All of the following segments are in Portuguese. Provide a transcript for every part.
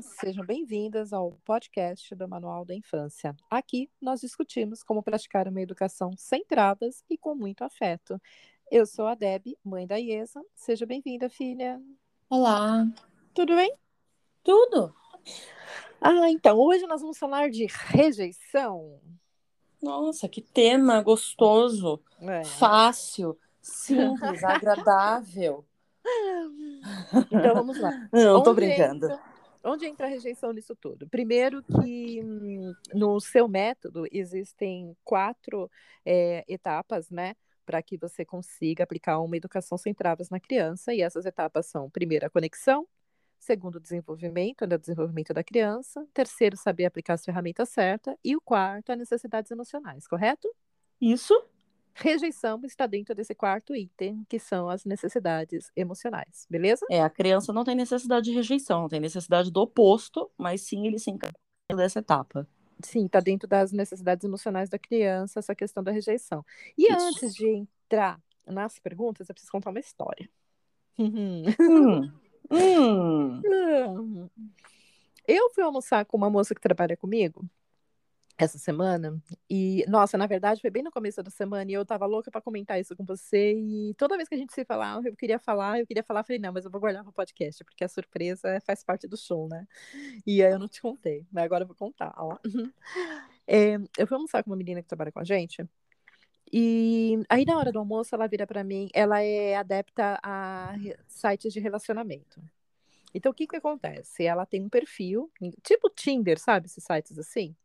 Olá, sejam bem-vindas ao podcast do Manual da Infância. Aqui nós discutimos como praticar uma educação sem travas e com muito afeto. Eu sou a Deb, mãe da Iesa. Seja bem-vinda, filha. Olá. Tudo bem? Tudo. Ah, então, hoje nós vamos falar de rejeição. Nossa, que tema gostoso, É. fácil, simples, agradável. Então vamos lá. Não, tô brincando. entra- onde entra a rejeição nisso tudo? Primeiro que no seu método existem quatro é, etapas, né? Para que você consiga aplicar uma educação sem travas na criança. E essas etapas são, primeiro, a conexão. Segundo, o desenvolvimento, né, o desenvolvimento da criança. Terceiro, saber aplicar as ferramentas certas. E o quarto, as necessidades emocionais, correto? Isso? Rejeição está dentro desse quarto item, que são as necessidades emocionais, beleza? É, a criança não tem necessidade de rejeição, tem necessidade do oposto, mas sim ele se encarrega dessa etapa. Sim, está dentro das necessidades emocionais da criança, essa questão da rejeição. E Isso. antes de entrar nas perguntas, eu preciso contar uma história. Uhum. Hum. Hum. Eu fui almoçar com uma moça que trabalha comigo essa semana, e, nossa, na verdade, foi bem no começo da semana, e eu tava louca para comentar isso com você, e toda vez que a gente se falava, eu queria falar, eu queria falar, falei, não, mas eu vou guardar para o podcast, porque a surpresa faz parte do show, né? E aí eu não te contei, mas agora eu vou contar, ó. É, eu fui almoçar com uma menina que trabalha com a gente, e aí na hora do almoço ela vira para mim, ela é adepta a sites de relacionamento. Então o que que acontece? Ela tem um perfil, tipo Tinder, sabe, esses sites assim?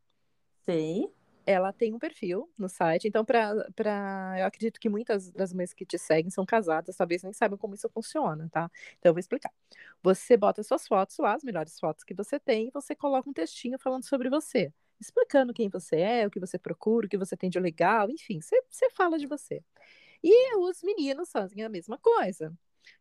Sei. ela tem um perfil no site. Então, para eu acredito que muitas das mães que te seguem são casadas, talvez nem saibam como isso funciona, tá? Então, eu vou explicar. Você bota suas fotos lá, as melhores fotos que você tem, e você coloca um textinho falando sobre você, explicando quem você é, o que você procura, o que você tem de legal, enfim, você fala de você. E os meninos fazem a mesma coisa.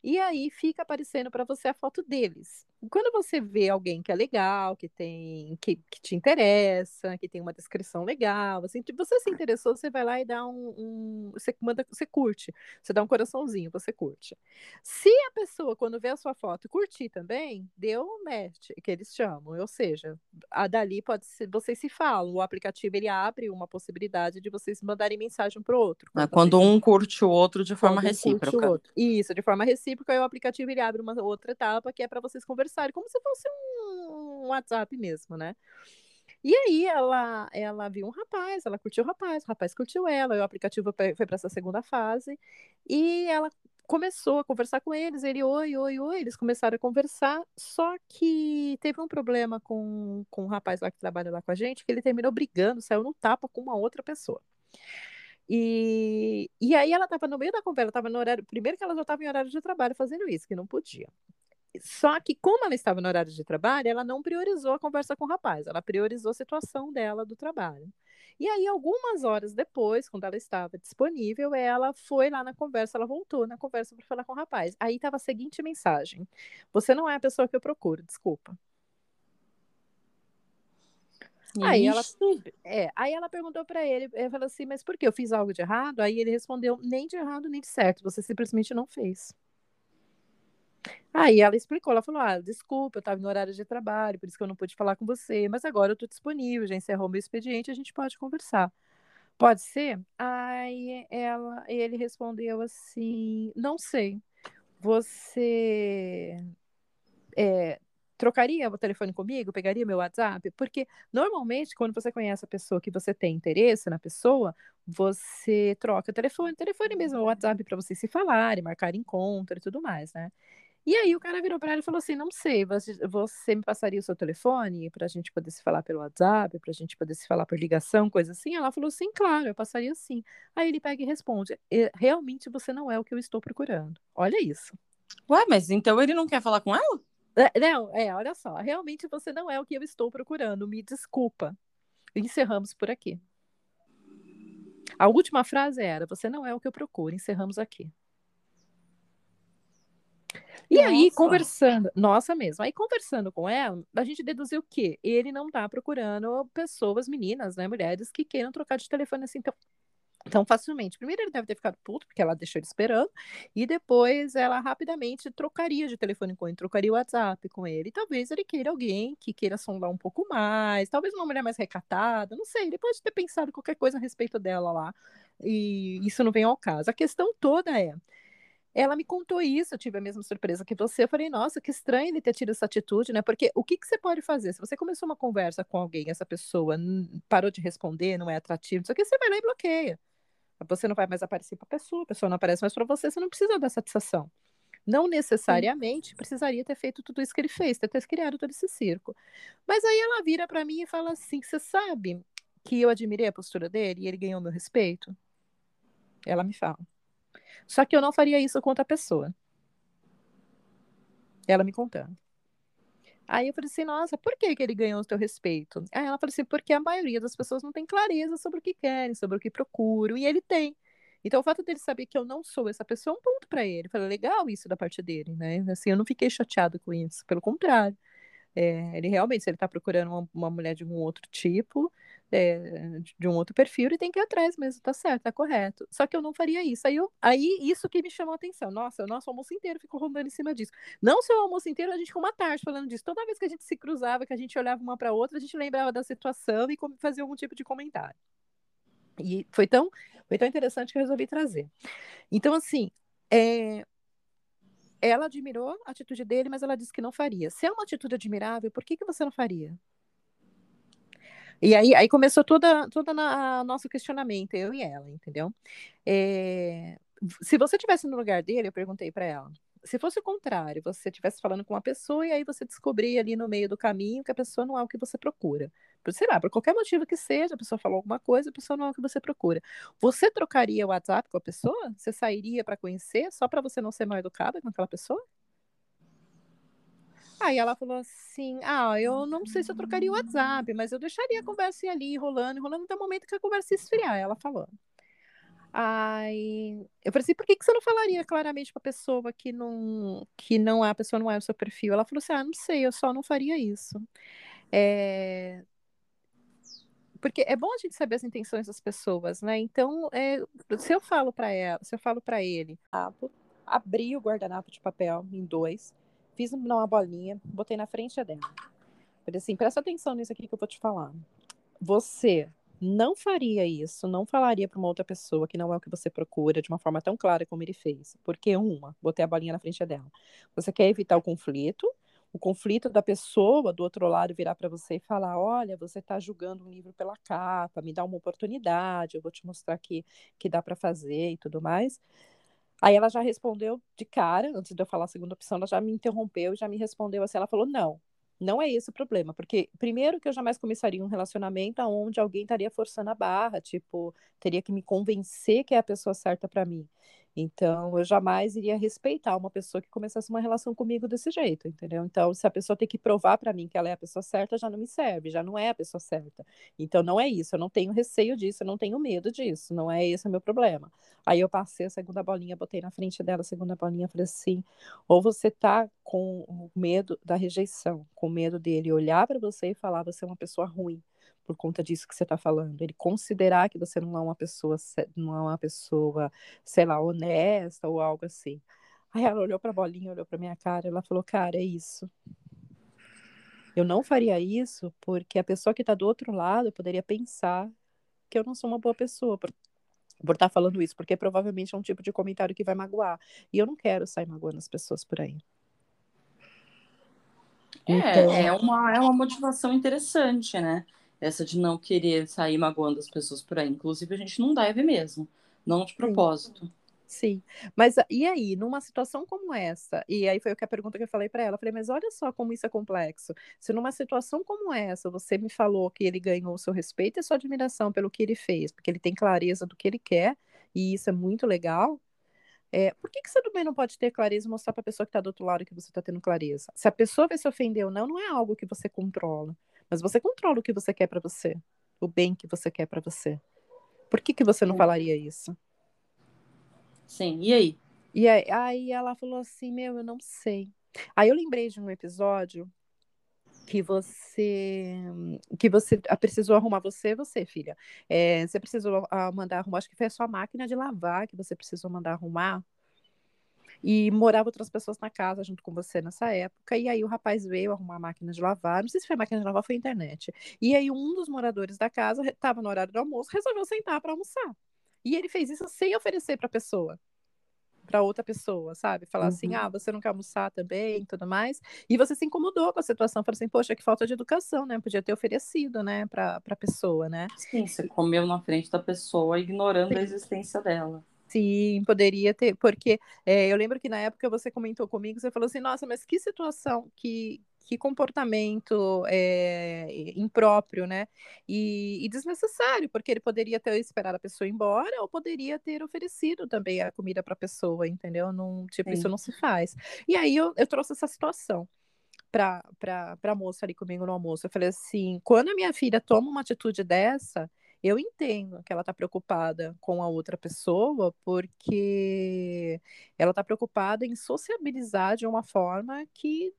E aí fica aparecendo para você a foto deles. Quando você vê alguém que é legal, que tem que, que te interessa, que tem uma descrição legal, assim, você se interessou, você vai lá e dá um, um- você manda, você curte, você dá um coraçãozinho, você curte. Se a pessoa quando vê a sua foto curtir também, deu um match, que eles chamam, ou seja, a dali pode ser, vocês se falam, o aplicativo ele abre uma possibilidade de vocês mandarem mensagem para o outro. É quando um curte o outro de forma quando recíproca. Isso, de forma recíproca, aí o aplicativo ele abre uma outra etapa que é para vocês conversarem, como se fosse um WhatsApp mesmo, né? E aí ela, ela viu um rapaz, ela curtiu o rapaz, o rapaz curtiu ela, o aplicativo foi para essa segunda fase, e ela começou a conversar com eles, ele, oi, oi, oi, eles começaram a conversar, só que teve um problema com, com um rapaz lá que trabalha lá com a gente, que ele terminou brigando, saiu no tapa com uma outra pessoa. E, e aí ela estava no meio da conversa, estava no horário. Primeiro que ela já estava em horário de trabalho fazendo isso, que não podia. Só que, como ela estava no horário de trabalho, ela não priorizou a conversa com o rapaz, ela priorizou a situação dela do trabalho. E aí, algumas horas depois, quando ela estava disponível, ela foi lá na conversa, ela voltou na conversa para falar com o rapaz. Aí estava a seguinte mensagem: Você não é a pessoa que eu procuro, desculpa. Aí ela, é, aí ela perguntou para ele, ele falou assim, mas por que eu fiz algo de errado? Aí ele respondeu, nem de errado nem de certo, você simplesmente não fez. Aí ela explicou, ela falou, ah, desculpa, eu estava no horário de trabalho, por isso que eu não pude falar com você, mas agora eu estou disponível, já encerrou meu expediente, a gente pode conversar. Pode ser? Aí ela, ele respondeu assim, não sei, você é, trocaria o telefone comigo, pegaria meu WhatsApp? Porque normalmente, quando você conhece a pessoa que você tem interesse na pessoa, você troca o telefone, telefone mesmo, o WhatsApp para vocês se falarem, marcar encontro e tudo mais, né? E aí o cara virou para ela e falou assim: não sei, você, você me passaria o seu telefone para a gente poder se falar pelo WhatsApp, para a gente poder se falar por ligação, coisa assim? Ela falou: sim, claro, eu passaria sim. Aí ele pega e responde: "É, realmente você não é o que eu estou procurando. Olha isso. Ué, mas então ele não quer falar com ela? É, Não, é, olha só, realmente você não é o que eu estou procurando, me desculpa. Encerramos por aqui. A última frase era: Você não é o que eu procuro, encerramos aqui. E aí, conversando, nossa mesmo, aí conversando com ela, a gente deduziu que ele não tá procurando pessoas, meninas, né, mulheres que queiram trocar de telefone assim tão, Então, facilmente. Primeiro, ele deve ter ficado puto, porque ela deixou ele esperando, e depois ela rapidamente trocaria de telefone com ele, trocaria o WhatsApp com ele. E talvez ele queira alguém que queira sondar um pouco mais, talvez uma mulher mais recatada, não sei. Ele pode ter pensado qualquer coisa a respeito dela lá, e isso não vem ao caso. A questão toda é. Ela me contou isso, eu tive a mesma surpresa que você. Eu falei, nossa, que estranho ele ter tido essa atitude, né? Porque o que, que você pode fazer? Se você começou uma conversa com alguém, essa pessoa parou de responder, não é atrativo, isso aqui, você vai lá e bloqueia. Você não vai mais aparecer para a pessoa, a pessoa não aparece mais para você, você não precisa dar satisfação. Não necessariamente Sim. precisaria ter feito tudo isso que ele fez, ter, ter criado todo esse circo. Mas aí ela vira para mim e fala assim: Você sabe que eu admirei a postura dele e ele ganhou meu respeito? Ela me fala. Só que eu não faria isso com outra pessoa. Ela me contando. Aí eu falei assim, nossa, por que, que ele ganhou o teu respeito? Aí ela falou assim, porque a maioria das pessoas não tem clareza sobre o que querem, sobre o que procuram, e ele tem. Então, o fato dele saber que eu não sou essa pessoa é um ponto para ele. Falei, legal isso da parte dele, né? Assim, eu não fiquei chateado com isso, pelo contrário. É, ele realmente, se ele está procurando uma, uma, mulher de um outro tipo, é, de um outro perfil, ele tem que ir atrás mesmo, tá certo, tá correto. Só que eu não faria isso. Aí, eu, aí isso que me chamou a atenção. Nossa, o nosso almoço inteiro ficou rondando em cima disso. Não só o almoço inteiro, a gente ficou uma tarde falando disso. Toda vez que a gente se cruzava, que a gente olhava uma para outra, a gente lembrava da situação e fazia algum tipo de comentário. E foi tão, foi tão interessante que eu resolvi trazer. Então, assim, é, ela admirou a atitude dele, mas ela disse que não faria. Se é uma atitude admirável, por que, que você não faria? E aí, aí começou toda, toda a nosso questionamento, eu e ela, entendeu? É, se você tivesse no lugar dele, eu perguntei para ela, se fosse o contrário, você estivesse falando com uma pessoa e aí você descobrir ali no meio do caminho que a pessoa não é o que você procura. Por, sei lá, por qualquer motivo que seja, a pessoa falou alguma coisa, a pessoa não é o que você procura. Você trocaria o WhatsApp com a pessoa? Você sairia para conhecer só para você não ser mal educada com aquela pessoa? Aí ela falou assim: Ah, eu não sei se eu trocaria o WhatsApp, mas eu deixaria a conversa ali rolando, rolando até o momento que a conversa esfriar. Ela falou. Aí eu falei assim, por que, que você não falaria claramente para a pessoa que não, que não é, a pessoa não é o seu perfil? Ela falou assim, ah, não sei, eu só não faria isso. É... Porque é bom a gente saber as intenções das pessoas, né? Então, é... se eu falo para ela, se eu falo para ele, abri o guardanapo de papel em dois, fiz uma bolinha, botei na frente dela. Falei assim, presta atenção nisso aqui que eu vou te falar. Você não faria isso, não falaria para uma outra pessoa que não é o que você procura de uma forma tão clara como ele fez. Porque, uma, botei a bolinha na frente dela. Você quer evitar o conflito, o conflito da pessoa do outro lado virar para você e falar: olha, você está julgando um livro pela capa, me dá uma oportunidade, eu vou te mostrar que, que dá para fazer e tudo mais. Aí ela já respondeu de cara, antes de eu falar a segunda opção, ela já me interrompeu já me respondeu assim: ela falou, não, não é esse o problema, porque primeiro que eu jamais começaria um relacionamento onde alguém estaria forçando a barra, tipo, teria que me convencer que é a pessoa certa para mim. Então, eu jamais iria respeitar uma pessoa que começasse uma relação comigo desse jeito, entendeu? Então, se a pessoa tem que provar para mim que ela é a pessoa certa, já não me serve, já não é a pessoa certa. Então, não é isso, eu não tenho receio disso, eu não tenho medo disso, não é esse o meu problema. Aí eu passei a segunda bolinha, botei na frente dela a segunda bolinha, falei assim: ou você tá com medo da rejeição, com medo dele olhar para você e falar você é uma pessoa ruim por conta disso que você está falando. Ele considerar que você não é uma pessoa, não é uma pessoa, sei lá, honesta ou algo assim. Aí ela olhou para a bolinha, olhou para minha cara, ela falou: "Cara, é isso. Eu não faria isso porque a pessoa que está do outro lado poderia pensar que eu não sou uma boa pessoa por, por estar tá falando isso, porque provavelmente é um tipo de comentário que vai magoar. E eu não quero sair magoando as pessoas por aí. É, então... é, uma, é uma motivação interessante, né? Essa de não querer sair magoando as pessoas por aí. Inclusive, a gente não deve mesmo, não de propósito. Sim, mas e aí, numa situação como essa, e aí foi a pergunta que eu falei para ela, eu falei, mas olha só como isso é complexo. Se numa situação como essa, você me falou que ele ganhou o seu respeito e sua admiração pelo que ele fez, porque ele tem clareza do que ele quer, e isso é muito legal, é, por que, que você também não pode ter clareza e mostrar para a pessoa que está do outro lado que você está tendo clareza? Se a pessoa vai se ofender ou não, não é algo que você controla. Mas você controla o que você quer para você, o bem que você quer para você. Por que, que você não falaria isso? Sim, e aí? E aí, aí ela falou assim: Meu, eu não sei. Aí eu lembrei de um episódio que você que você precisou arrumar você, você, filha. É, você precisou mandar arrumar, acho que foi a sua máquina de lavar que você precisou mandar arrumar. E morava outras pessoas na casa junto com você nessa época. E aí o rapaz veio arrumar a máquina de lavar. Não sei se foi a máquina de lavar, foi a internet. E aí um dos moradores da casa estava no horário do almoço, resolveu sentar para almoçar. E ele fez isso sem oferecer para a pessoa para outra pessoa, sabe? Falar assim, uhum. assim, ah, você não quer almoçar também, tudo mais. E você se incomodou com a situação, falou assim, poxa, que falta de educação, né? Podia ter oferecido, né, para a pessoa, né? Sim, você comeu na frente da pessoa, ignorando Sim. a existência dela. Sim, poderia ter, porque é, eu lembro que na época você comentou comigo, você falou assim, nossa, mas que situação, que, que comportamento é, impróprio, né? E, e, desnecessário, porque ele poderia ter esperado a pessoa ir embora ou poderia ter oferecido também a comida para a pessoa, entendeu? Não, tipo, Sim. isso não se faz. E aí eu, eu trouxe essa situação para a moça ali comigo no almoço. Eu falei assim: quando a minha filha toma uma atitude dessa, eu entendo que ela está preocupada com a outra pessoa, porque ela está preocupada em sociabilizar de uma forma que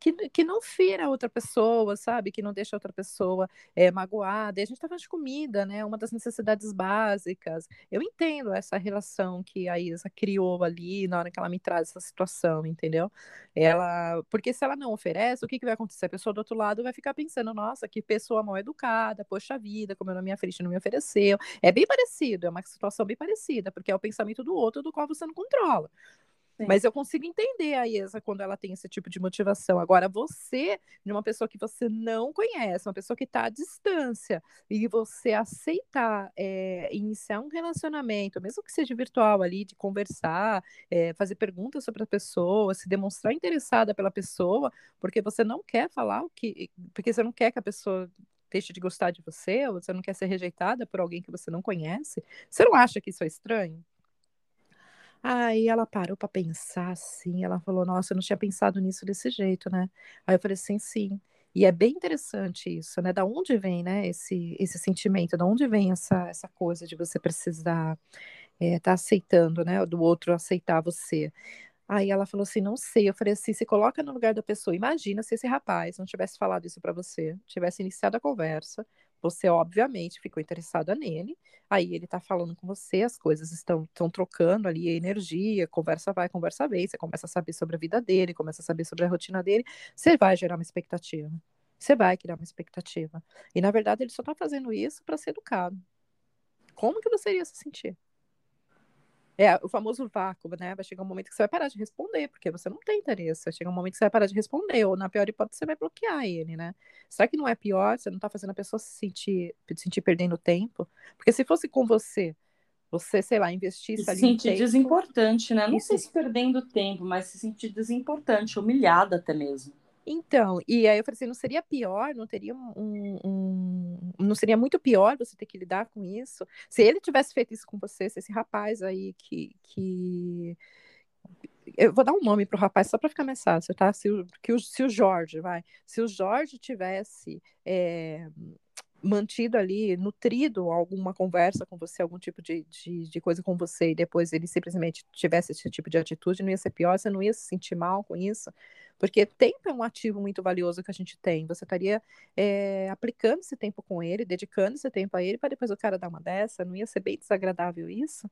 que, que não fira outra pessoa, sabe? Que não deixa outra pessoa é, magoada. E a gente está falando de comida, né? Uma das necessidades básicas. Eu entendo essa relação que a Isa criou ali na hora que ela me traz essa situação, entendeu? Ela, porque se ela não oferece, o que, que vai acontecer? A pessoa do outro lado vai ficar pensando, nossa, que pessoa mal educada, poxa vida, como eu na minha frente não me ofereceu. É bem parecido, é uma situação bem parecida, porque é o pensamento do outro do qual você não controla. Mas eu consigo entender a Iesa quando ela tem esse tipo de motivação. Agora, você, de uma pessoa que você não conhece, uma pessoa que está à distância, e você aceitar é, iniciar um relacionamento, mesmo que seja virtual ali, de conversar, é, fazer perguntas sobre a pessoa, se demonstrar interessada pela pessoa, porque você não quer falar o que. Porque você não quer que a pessoa deixe de gostar de você, ou você não quer ser rejeitada por alguém que você não conhece, você não acha que isso é estranho? Aí ela parou para pensar assim, ela falou: "Nossa, eu não tinha pensado nisso desse jeito, né?". Aí eu falei assim: "Sim". E é bem interessante isso, né? Da onde vem, né, esse esse sentimento? Da onde vem essa essa coisa de você precisar é, tá aceitando, né, do outro aceitar você? Aí ela falou assim: "Não sei". Eu falei assim: "Se coloca no lugar da pessoa. Imagina se esse rapaz não tivesse falado isso para você, tivesse iniciado a conversa, você, obviamente, ficou interessada nele, aí ele tá falando com você, as coisas estão, estão trocando ali energia, conversa vai, conversa vem, você começa a saber sobre a vida dele, começa a saber sobre a rotina dele, você vai gerar uma expectativa. Você vai criar uma expectativa. E, na verdade, ele só tá fazendo isso para ser educado. Como que você iria se sentir? É o famoso vácuo, né? Vai chegar um momento que você vai parar de responder, porque você não tem interesse. Vai chegar um momento que você vai parar de responder, ou na pior hipótese, você vai bloquear ele, né? Será que não é pior? Você não tá fazendo a pessoa se sentir, se sentir perdendo tempo? Porque se fosse com você, você, sei lá, investisse se ali. Se sentir tempo, desimportante, né? Não sei se perdendo tempo, mas se sentir desimportante, humilhada até mesmo. Então, e aí eu falei assim, não seria pior, não teria um, um, não seria muito pior você ter que lidar com isso? Se ele tivesse feito isso com você, se esse rapaz aí que, que... eu vou dar um nome pro rapaz só para ficar mais fácil, tá? Se o, que o, se o Jorge, vai, se o Jorge tivesse é, mantido ali, nutrido alguma conversa com você, algum tipo de, de, de, coisa com você, e depois ele simplesmente tivesse esse tipo de atitude, não ia ser pior, você não ia se sentir mal com isso. Porque tempo é um ativo muito valioso que a gente tem. Você estaria é, aplicando esse tempo com ele, dedicando esse tempo a ele, para depois o cara dar uma dessa. Não ia ser bem desagradável isso?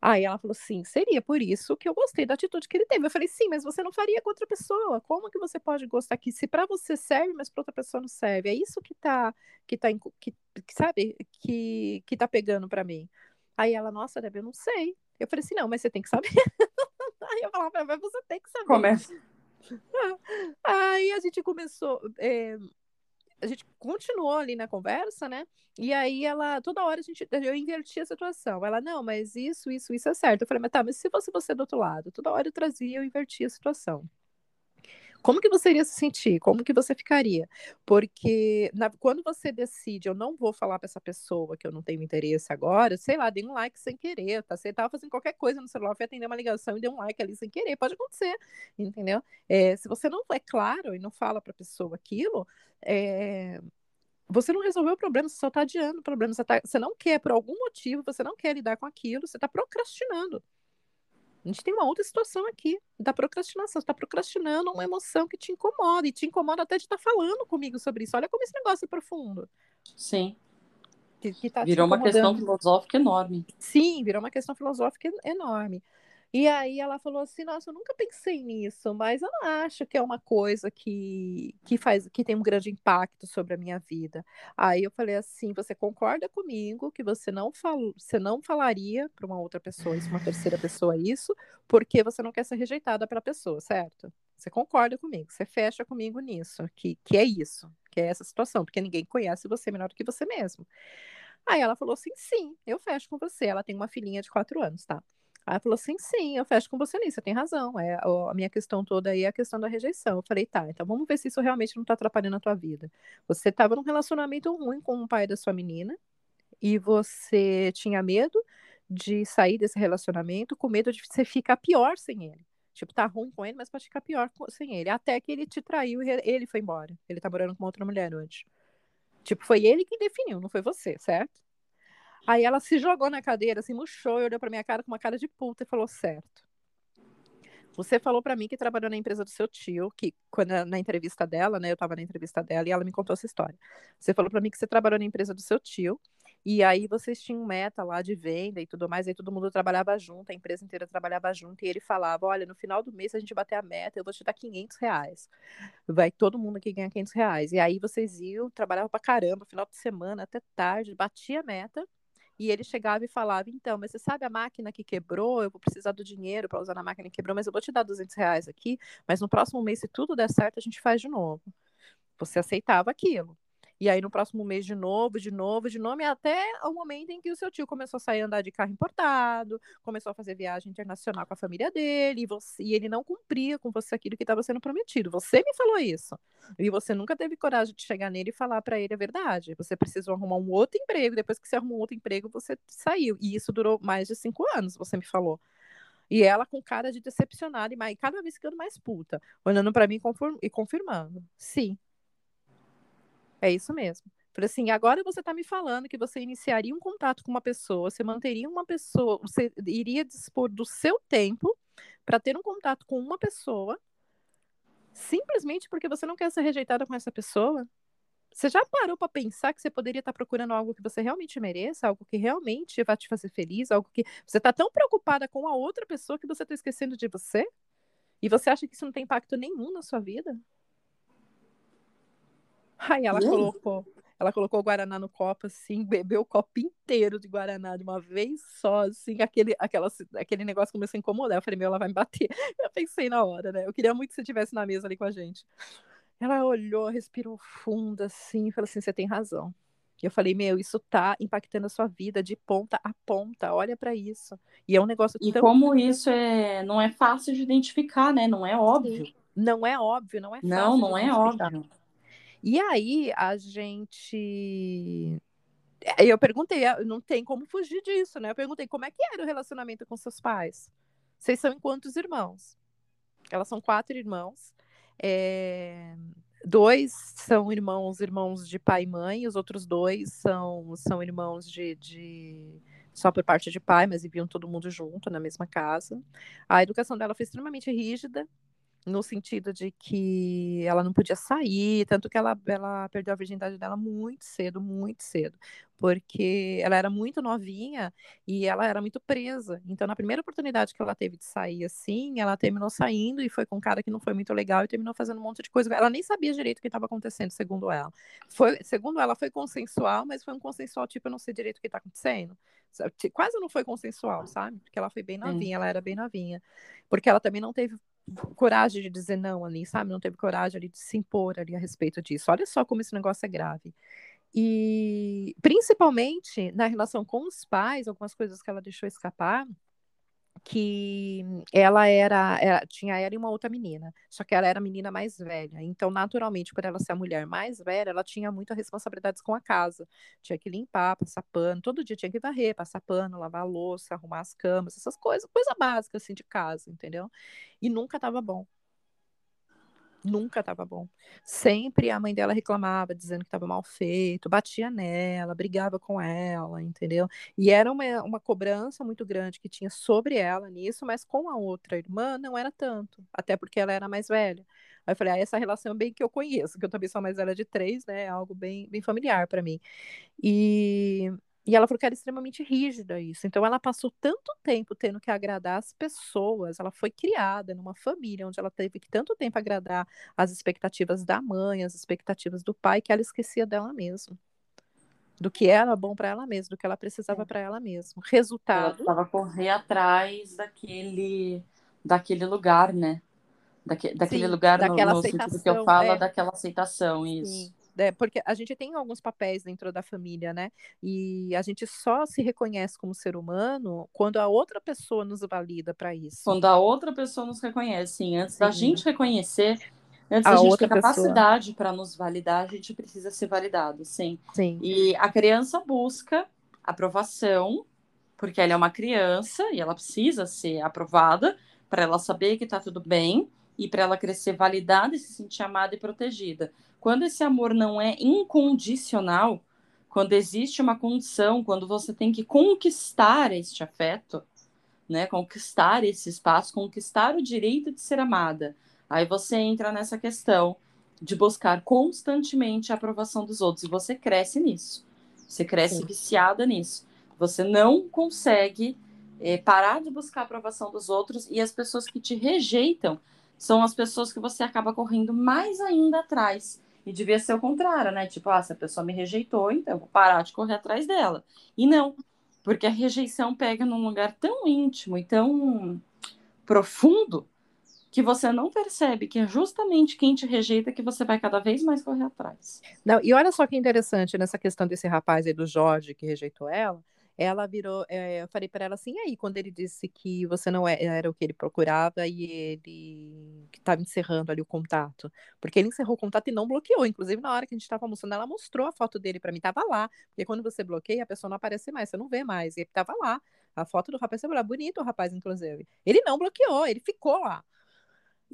Aí ela falou sim, seria por isso que eu gostei da atitude que ele teve. Eu falei, sim, mas você não faria com outra pessoa. Como que você pode gostar que se para você serve, mas para outra pessoa não serve? É isso que tá que tá que, que sabe, que que tá pegando para mim. Aí ela, nossa, Deb, eu não sei. Eu falei assim, não, mas você tem que saber. Aí eu falava, mas você tem que saber. Começa. Aí a gente começou. É, a gente continuou ali na conversa, né? E aí ela, toda hora a gente, eu invertia a situação. Ela, não, mas isso, isso, isso é certo. Eu falei, mas tá, mas se fosse você do outro lado? Toda hora eu trazia, eu invertia a situação. Como que você iria se sentir? Como que você ficaria? Porque na, quando você decide, eu não vou falar para essa pessoa que eu não tenho interesse agora, sei lá, dei um like sem querer, tá? Você tava fazendo qualquer coisa no celular, foi atender uma ligação e deu um like ali sem querer, pode acontecer, entendeu? É, se você não é claro e não fala para a pessoa aquilo, é, você não resolveu o problema, você só está adiando o problema. Você, tá, você não quer, por algum motivo, você não quer lidar com aquilo, você está procrastinando. A gente tem uma outra situação aqui da procrastinação. Você está procrastinando uma emoção que te incomoda, e te incomoda até de estar tá falando comigo sobre isso. Olha como esse negócio é profundo. Sim. Que, que tá virou uma questão filosófica enorme. Sim, virou uma questão filosófica enorme. E aí ela falou assim: Nossa, eu nunca pensei nisso, mas eu não acho que é uma coisa que, que faz que tem um grande impacto sobre a minha vida. Aí eu falei assim: Você concorda comigo que você não fal, você não falaria para uma outra pessoa isso, uma terceira pessoa isso, porque você não quer ser rejeitada pela pessoa, certo? Você concorda comigo, você fecha comigo nisso, que, que é isso, que é essa situação, porque ninguém conhece você melhor do que você mesmo. Aí ela falou assim: sim, eu fecho com você. Ela tem uma filhinha de quatro anos, tá? Aí falou assim: sim, eu fecho com você nisso, você tem razão. É, a minha questão toda aí é a questão da rejeição. Eu falei, tá, então vamos ver se isso realmente não tá atrapalhando a tua vida. Você estava num relacionamento ruim com o pai da sua menina e você tinha medo de sair desse relacionamento com medo de você ficar pior sem ele. Tipo, tá ruim com ele, mas pode ficar pior sem ele. Até que ele te traiu e ele foi embora. Ele tá morando com outra mulher hoje. Tipo, foi ele que definiu, não foi você, certo? Aí ela se jogou na cadeira, se murchou e olhou pra minha cara com uma cara de puta e falou: certo. Você falou para mim que trabalhou na empresa do seu tio, que quando na entrevista dela, né, eu tava na entrevista dela e ela me contou essa história. Você falou para mim que você trabalhou na empresa do seu tio e aí vocês tinham meta lá de venda e tudo mais, aí todo mundo trabalhava junto, a empresa inteira trabalhava junto, e ele falava, olha, no final do mês, se a gente bater a meta, eu vou te dar 500 reais. Vai todo mundo aqui ganhar 500 reais. E aí vocês iam, trabalhavam pra caramba, final de semana, até tarde, batia a meta, e ele chegava e falava, então, mas você sabe a máquina que quebrou, eu vou precisar do dinheiro para usar na máquina que quebrou, mas eu vou te dar 200 reais aqui, mas no próximo mês, se tudo der certo, a gente faz de novo. Você aceitava aquilo. E aí no próximo mês de novo, de novo, de novo, e até o momento em que o seu tio começou a sair andar de carro importado, começou a fazer viagem internacional com a família dele, e, você, e ele não cumpria com você aquilo que estava sendo prometido. Você me falou isso. E você nunca teve coragem de chegar nele e falar para ele a verdade. Você precisou arrumar um outro emprego, depois que você arrumou um outro emprego, você saiu. E isso durou mais de cinco anos, você me falou. E ela com cara de decepcionada e mais, cada vez ficando mais puta, olhando para mim e confirmando. Sim, é isso mesmo. Falei assim, agora você está me falando que você iniciaria um contato com uma pessoa, você manteria uma pessoa, você iria dispor do seu tempo para ter um contato com uma pessoa, simplesmente porque você não quer ser rejeitada com essa pessoa? Você já parou para pensar que você poderia estar tá procurando algo que você realmente mereça, algo que realmente vai te fazer feliz, algo que você está tão preocupada com a outra pessoa que você está esquecendo de você? E você acha que isso não tem impacto nenhum na sua vida? Aí ela colocou, ela colocou o Guaraná no copo, assim, bebeu o copo inteiro de Guaraná de uma vez só, assim, aquele, aquela, aquele negócio começou a incomodar. Eu falei, meu, ela vai me bater. Eu pensei na hora, né? Eu queria muito que você estivesse na mesa ali com a gente. Ela olhou, respirou fundo, assim, e falou assim: você tem razão. E eu falei, meu, isso tá impactando a sua vida de ponta a ponta, olha para isso. E é um negócio E tão... como isso é não é fácil de identificar, né? Não é óbvio. Não é óbvio, não é fácil. Não, não é óbvio. E aí a gente. Eu perguntei, ah, não tem como fugir disso, né? Eu perguntei como é que era o relacionamento com seus pais. Vocês são quantos irmãos? Elas são quatro irmãos. É... Dois são irmãos, irmãos de pai e mãe, os outros dois são, são irmãos de, de só por parte de pai, mas viviam todo mundo junto na mesma casa. A educação dela foi extremamente rígida, no sentido de que ela não podia sair, tanto que ela, ela perdeu a virgindade dela muito cedo, muito cedo, porque ela era muito novinha e ela era muito presa. Então, na primeira oportunidade que ela teve de sair assim, ela terminou saindo e foi com um cara que não foi muito legal e terminou fazendo um monte de coisa. Ela nem sabia direito o que estava acontecendo, segundo ela. Foi, segundo ela, foi consensual, mas foi um consensual tipo, eu não sei direito o que está acontecendo. Quase não foi consensual, sabe? Porque ela foi bem novinha, ela era bem novinha. Porque ela também não teve coragem de dizer não ali, sabe? Não teve coragem ali de se impor ali a respeito disso. Olha só como esse negócio é grave. E principalmente na relação com os pais, algumas coisas que ela deixou escapar, que ela era, era, tinha ela e uma outra menina, só que ela era a menina mais velha. Então, naturalmente, por ela ser a mulher mais velha, ela tinha muitas responsabilidades com a casa. Tinha que limpar, passar pano, todo dia tinha que varrer, passar pano, lavar a louça, arrumar as camas, essas coisas, coisa básica assim de casa, entendeu? E nunca estava bom. Nunca estava bom. Sempre a mãe dela reclamava, dizendo que estava mal feito, batia nela, brigava com ela, entendeu? E era uma, uma cobrança muito grande que tinha sobre ela nisso, mas com a outra irmã não era tanto, até porque ela era mais velha. Aí eu falei, ah, essa relação bem que eu conheço, que eu também sou mais velha de três, né? É algo bem, bem familiar para mim. E e ela falou que era extremamente rígida isso. Então ela passou tanto tempo tendo que agradar as pessoas. Ela foi criada numa família onde ela teve que tanto tempo agradar as expectativas da mãe, as expectativas do pai, que ela esquecia dela mesma. Do que era bom para ela mesma, do que ela precisava é. para ela mesma. Resultado. Ela precisava correr atrás daquele, daquele lugar, né? Daque, daquele Sim, lugar daquela no, no sentido que eu falo, é. daquela aceitação, isso. Sim né? Porque a gente tem alguns papéis dentro da família, né? E a gente só se reconhece como ser humano quando a outra pessoa nos valida para isso. Quando a outra pessoa nos reconhece, sim. Antes sim. da gente reconhecer, antes a da gente ter capacidade para nos validar, a gente precisa ser validado, sim. Sim. E a criança busca aprovação, porque ela é uma criança e ela precisa ser aprovada para ela saber que está tudo bem e para ela crescer validada e se sentir amada e protegida. Quando esse amor não é incondicional, quando existe uma condição, quando você tem que conquistar este afeto, né, conquistar esse espaço, conquistar o direito de ser amada, aí você entra nessa questão de buscar constantemente a aprovação dos outros e você cresce nisso. Você cresce Sim. viciada nisso. Você não consegue é, parar de buscar a aprovação dos outros e as pessoas que te rejeitam são as pessoas que você acaba correndo mais ainda atrás. E devia ser o contrário, né? Tipo, ah, se a pessoa me rejeitou, então eu vou parar de correr atrás dela. E não, porque a rejeição pega num lugar tão íntimo e tão profundo que você não percebe que é justamente quem te rejeita que você vai cada vez mais correr atrás. Não, e olha só que interessante nessa questão desse rapaz aí do Jorge que rejeitou ela ela virou, é, eu falei para ela assim, aí? Quando ele disse que você não é, era o que ele procurava e ele que estava encerrando ali o contato, porque ele encerrou o contato e não bloqueou, inclusive na hora que a gente estava almoçando, ela mostrou a foto dele para mim, tava lá, porque quando você bloqueia a pessoa não aparece mais, você não vê mais, e ele tava lá, a foto do rapaz, você lá, bonito o rapaz inclusive, ele não bloqueou, ele ficou lá,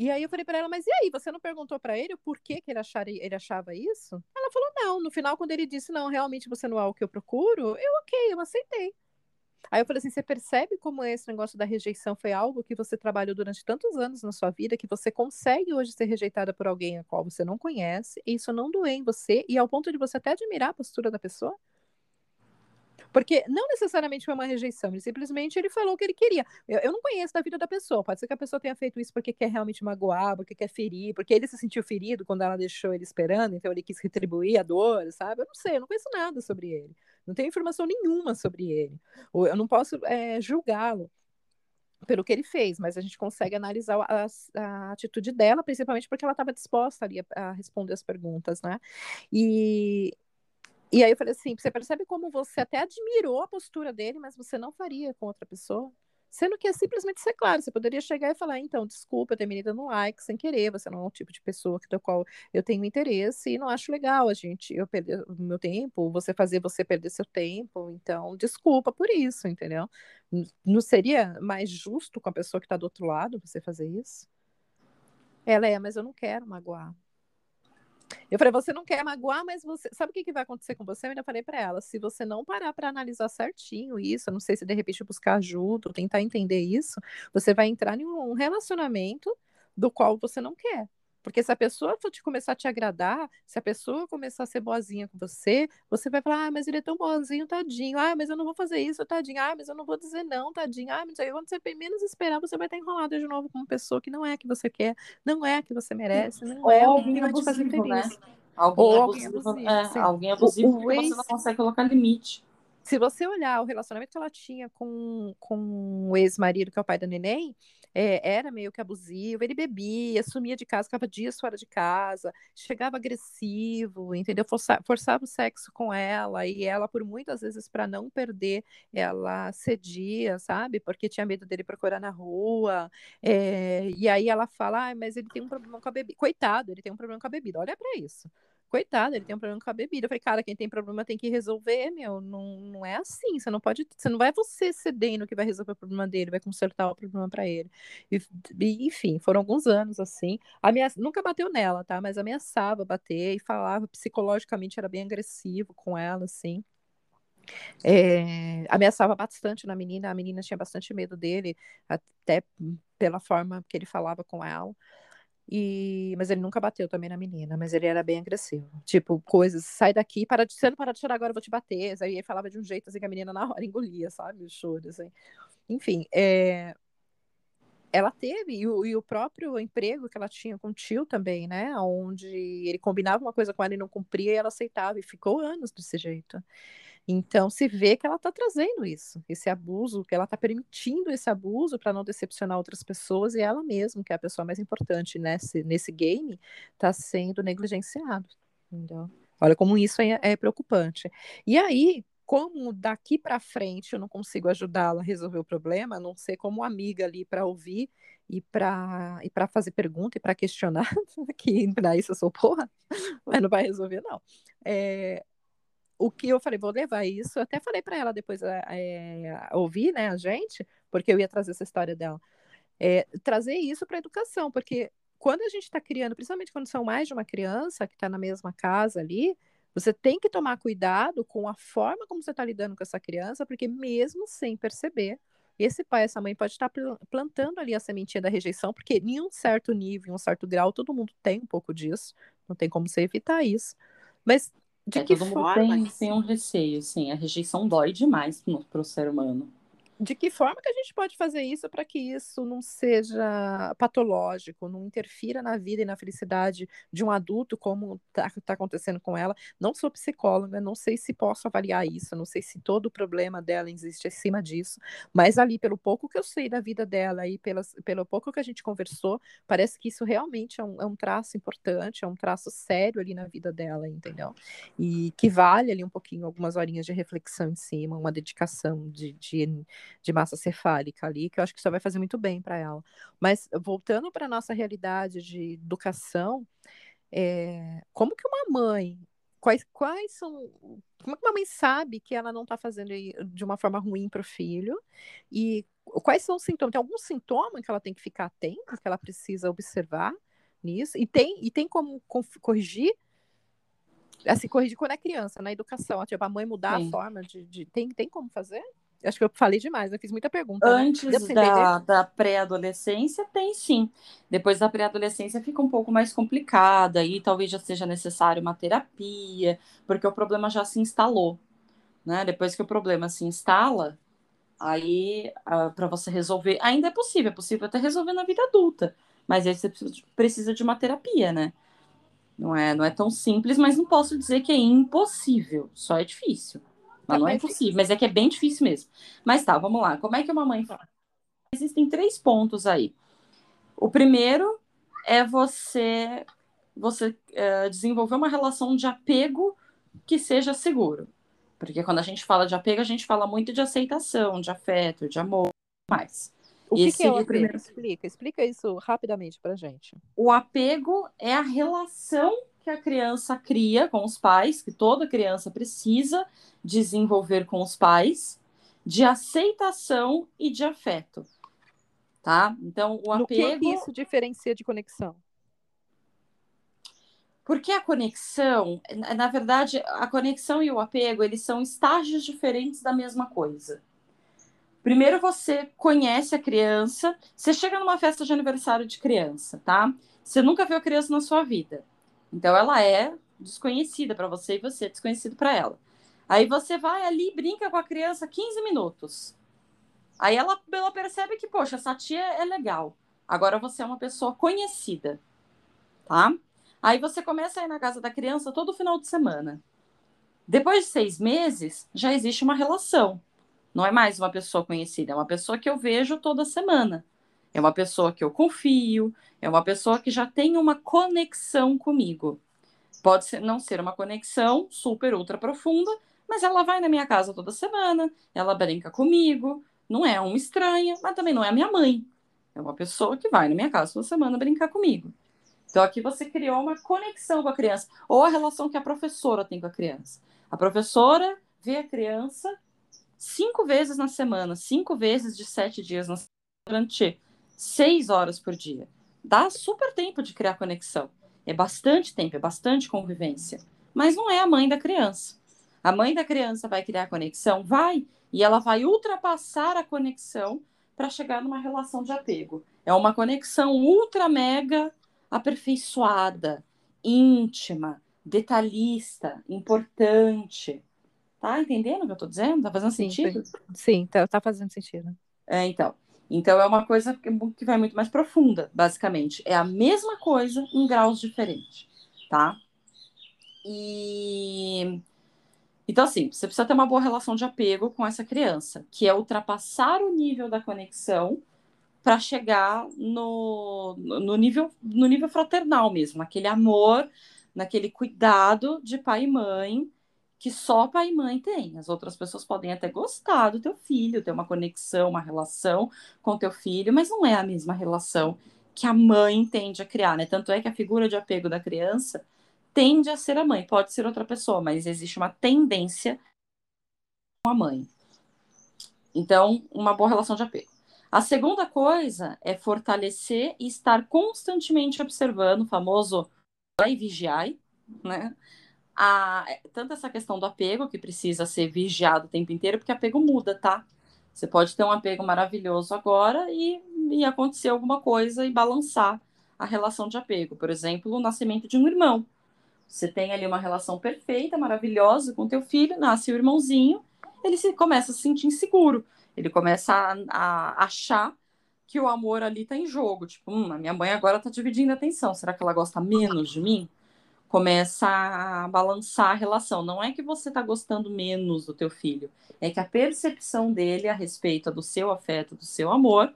e aí eu falei para ela, mas e aí, você não perguntou para ele o porquê que ele, acharia, ele achava isso? Ela falou, não. No final, quando ele disse, não, realmente você não é o que eu procuro, eu ok, eu aceitei. Aí eu falei assim, você percebe como esse negócio da rejeição foi algo que você trabalhou durante tantos anos na sua vida, que você consegue hoje ser rejeitada por alguém a qual você não conhece, e isso não doer em você, e ao ponto de você até admirar a postura da pessoa? Porque não necessariamente foi uma rejeição, ele simplesmente ele falou o que ele queria. Eu, eu, não conheço da vida da pessoa, pode ser que a pessoa tenha feito isso porque quer realmente magoar, porque quer ferir, porque ele se sentiu ferido quando ela deixou ele esperando, então ele quis retribuir a dor, sabe? Eu não sei, eu não conheço nada sobre ele. Não tenho informação nenhuma sobre ele. Eu não posso é, julgá-lo pelo que ele fez, mas a gente consegue analisar a, a atitude dela, principalmente porque ela estava disposta ali a, a, responder as perguntas, né? E, e aí eu falei assim, você percebe como você até admirou a postura dele, mas você não faria com outra pessoa? Sendo que é simplesmente ser claro, você poderia chegar e falar, então, desculpa, eu terminei dando like sem querer, você não é o tipo de pessoa do qual eu tenho interesse e não acho legal a gente, eu perder o meu tempo, você fazer você perder seu tempo, então, desculpa por isso, entendeu? Não seria mais justo com a pessoa que está do outro lado você fazer isso? Ela é, mas eu não quero magoar. Eu falei, você não quer magoar, mas você sabe o que, que vai acontecer com você? Eu ainda falei para ela, se você não parar para analisar certinho isso, eu não sei se de repente buscar ajuda, tentar entender isso, você vai entrar em um relacionamento do qual você não quer. Porque se a pessoa for te começar a te agradar, se a pessoa começar a ser boazinha com você, você vai falar, ah, mas ele é tão boazinho, tadinho. Ah, mas eu não vou fazer isso, tadinho. Ah, mas eu não vou dizer não, tadinho. Ah, mas aí quando você menos esperar, você vai estar enrolado de novo com uma pessoa que não é a que você quer, não é a que você merece, não é alguém que vai te fazer feliz. Né? Alguém Ou abusivo, alguém abusivo, é, alguém abusivo o, o ex... você não consegue colocar limite. Se você olhar o relacionamento que ela tinha com, com o ex-marido, que é o pai da neném, é, era meio que abusivo, ele bebia, sumia de casa, ficava dias fora de casa, chegava agressivo, entendeu? Força, forçava o sexo com ela, e ela, por muitas vezes, para não perder, ela cedia, sabe? Porque tinha medo dele procurar na rua. É, e aí ela fala, ah, mas ele tem um problema com a bebida. Coitado, ele tem um problema com a bebida. Olha para isso coitado, ele tem um problema com a bebida. Eu falei, cara, quem tem problema tem que resolver, meu. Não, não é assim. Você não pode. Você não vai você cedendo que vai resolver o problema dele, vai consertar o problema para ele. E, enfim, foram alguns anos assim. A minha, nunca bateu nela, tá? Mas ameaçava bater e falava psicologicamente era bem agressivo com ela, assim. É, ameaçava bastante na menina, a menina tinha bastante medo dele, até pela forma que ele falava com ela. E, mas ele nunca bateu também na menina, mas ele era bem agressivo. Tipo, coisas, sai daqui, para de, você não de chorar agora, eu vou te bater. Aí ele falava de um jeito assim que a menina na hora engolia, sabe? O choro, assim. Enfim, é, ela teve, e o, e o, próprio emprego que ela tinha com o tio também, né? Onde ele combinava uma coisa com ela e não cumpria, e ela aceitava, e ficou anos desse jeito. Então, se vê que ela está trazendo isso, esse abuso, que ela está permitindo esse abuso para não decepcionar outras pessoas, e ela mesma, que é a pessoa mais importante nesse, nesse game, está sendo negligenciada. Entendeu? Olha como isso é, é preocupante. E aí, como daqui para frente eu não consigo ajudá-la a resolver o problema, a não ser como amiga ali para ouvir e para e para fazer pergunta e para questionar, que para isso eu sou porra, mas não vai resolver não. É, o que eu falei, vou levar isso. Eu até falei para ela depois é, ouvir, né, a gente, porque eu ia trazer essa história dela. É, trazer isso para a educação, porque quando a gente está criando, principalmente quando são mais de uma criança que está na mesma casa ali, você tem que tomar cuidado com a forma como você está lidando com essa criança, porque mesmo sem perceber, esse pai, essa mãe pode estar plantando ali a sementinha da rejeição, porque em um certo nível, em um certo grau, todo mundo tem um pouco disso, não tem como você evitar isso. Mas de é, que forma? Tem um receio, sim. A rejeição dói demais para o ser humano de que forma que a gente pode fazer isso para que isso não seja patológico, não interfira na vida e na felicidade de um adulto, como está tá acontecendo com ela? Não sou psicóloga, não sei se posso avaliar isso, não sei se todo o problema dela existe acima disso, mas ali, pelo pouco que eu sei da vida dela e pelas, pelo pouco que a gente conversou, parece que isso realmente é um, é um traço importante, é um traço sério ali na vida dela, entendeu? E que vale ali um pouquinho, algumas horinhas de reflexão em cima, uma dedicação de, de de massa cefálica ali, que eu acho que isso vai fazer muito bem para ela. Mas voltando para a nossa realidade de educação, é, como que uma mãe, quais, quais são, como que uma mãe sabe que ela não está fazendo de uma forma ruim para o filho? E quais são os sintomas? Tem algum sintoma que ela tem que ficar atenta, que ela precisa observar nisso? E tem, e tem como corrigir? Assim, corrigir quando é criança, na educação, tipo, a mãe mudar Sim. a forma de, de. Tem, tem como fazer? Acho que eu falei demais, eu fiz muita pergunta. Né? Antes né? da, da pré-adolescência, tem sim. Depois da pré-adolescência fica um pouco mais complicada e talvez já seja necessário uma terapia, porque o problema já se instalou. Né? Depois que o problema se instala, aí para você resolver, ainda é possível, é possível até resolver na vida adulta, mas aí você precisa de uma terapia, né? Não é, não é tão simples, mas não posso dizer que é impossível, só é difícil. Mas não é impossível, mas é que é bem difícil mesmo. Mas tá, vamos lá. Como é que uma mãe faz? Existem três pontos aí. O primeiro é você você é, desenvolver uma relação de apego que seja seguro. Porque quando a gente fala de apego, a gente fala muito de aceitação, de afeto, de amor, mais. O que, que é o apego? Primeiro... Explica, explica isso rapidamente pra gente. O apego é a relação que a criança cria com os pais, que toda criança precisa desenvolver com os pais, de aceitação e de afeto. Tá? Então, o apego. No que isso diferencia de conexão? Porque a conexão, na verdade, a conexão e o apego, eles são estágios diferentes da mesma coisa. Primeiro você conhece a criança, você chega numa festa de aniversário de criança, tá? Você nunca viu a criança na sua vida. Então ela é desconhecida para você e você é desconhecido para ela. Aí você vai ali e brinca com a criança 15 minutos. Aí ela, ela percebe que, poxa, essa tia é legal. Agora você é uma pessoa conhecida, tá? Aí você começa a ir na casa da criança todo final de semana. Depois de seis meses, já existe uma relação. Não é mais uma pessoa conhecida, é uma pessoa que eu vejo toda semana. É uma pessoa que eu confio, é uma pessoa que já tem uma conexão comigo. Pode ser, não ser uma conexão super ultra profunda, mas ela vai na minha casa toda semana, ela brinca comigo, não é uma estranha, mas também não é a minha mãe. É uma pessoa que vai na minha casa toda semana brincar comigo. Então aqui você criou uma conexão com a criança, ou a relação que a professora tem com a criança. A professora vê a criança cinco vezes na semana, cinco vezes de sete dias na semana, durante seis horas por dia. Dá super tempo de criar conexão. É bastante tempo, é bastante convivência. Mas não é a mãe da criança. A mãe da criança vai criar conexão? Vai. E ela vai ultrapassar a conexão para chegar numa relação de apego. É uma conexão ultra mega aperfeiçoada, íntima, detalhista, importante. Tá entendendo o que eu estou dizendo? Tá fazendo Sim, sentido? Sim, tá, tá fazendo sentido. É, então. Então é uma coisa que, vai muito mais profunda, basicamente. É a mesma coisa em graus diferentes, tá? E então, assim, você precisa ter uma boa relação de apego com essa criança, que é ultrapassar o nível da conexão para chegar no, no, nível, no nível fraternal mesmo, naquele amor, naquele cuidado de pai e mãe que só pai e mãe têm. As outras pessoas podem até gostar do teu filho, ter uma conexão, uma relação com teu filho, mas não é a mesma relação que a mãe tende a criar, né? Tanto é que a figura de apego da criança tende a ser a mãe, pode ser outra pessoa, mas existe uma tendência com a mãe. Então, uma boa relação de apego. A segunda coisa é fortalecer e estar constantemente observando, o famoso vai vigiar, né? A, tanto essa questão do apego, que precisa ser vigiado o tempo inteiro, porque apego muda, tá? Você pode ter um apego maravilhoso agora e, e acontecer alguma coisa e balançar a relação de apego. Por exemplo, o nascimento de um irmão. Você tem ali uma relação perfeita, maravilhosa com teu filho, nasce o irmãozinho, ele se, começa a se sentir inseguro, ele começa a, a achar que o amor ali está em jogo. Tipo, hum, a minha mãe agora está dividindo a atenção, será que ela gosta menos de mim? Começa a balançar a relação. Não é que você está gostando menos do teu filho, é que a percepção dele a respeito do seu afeto, do seu amor,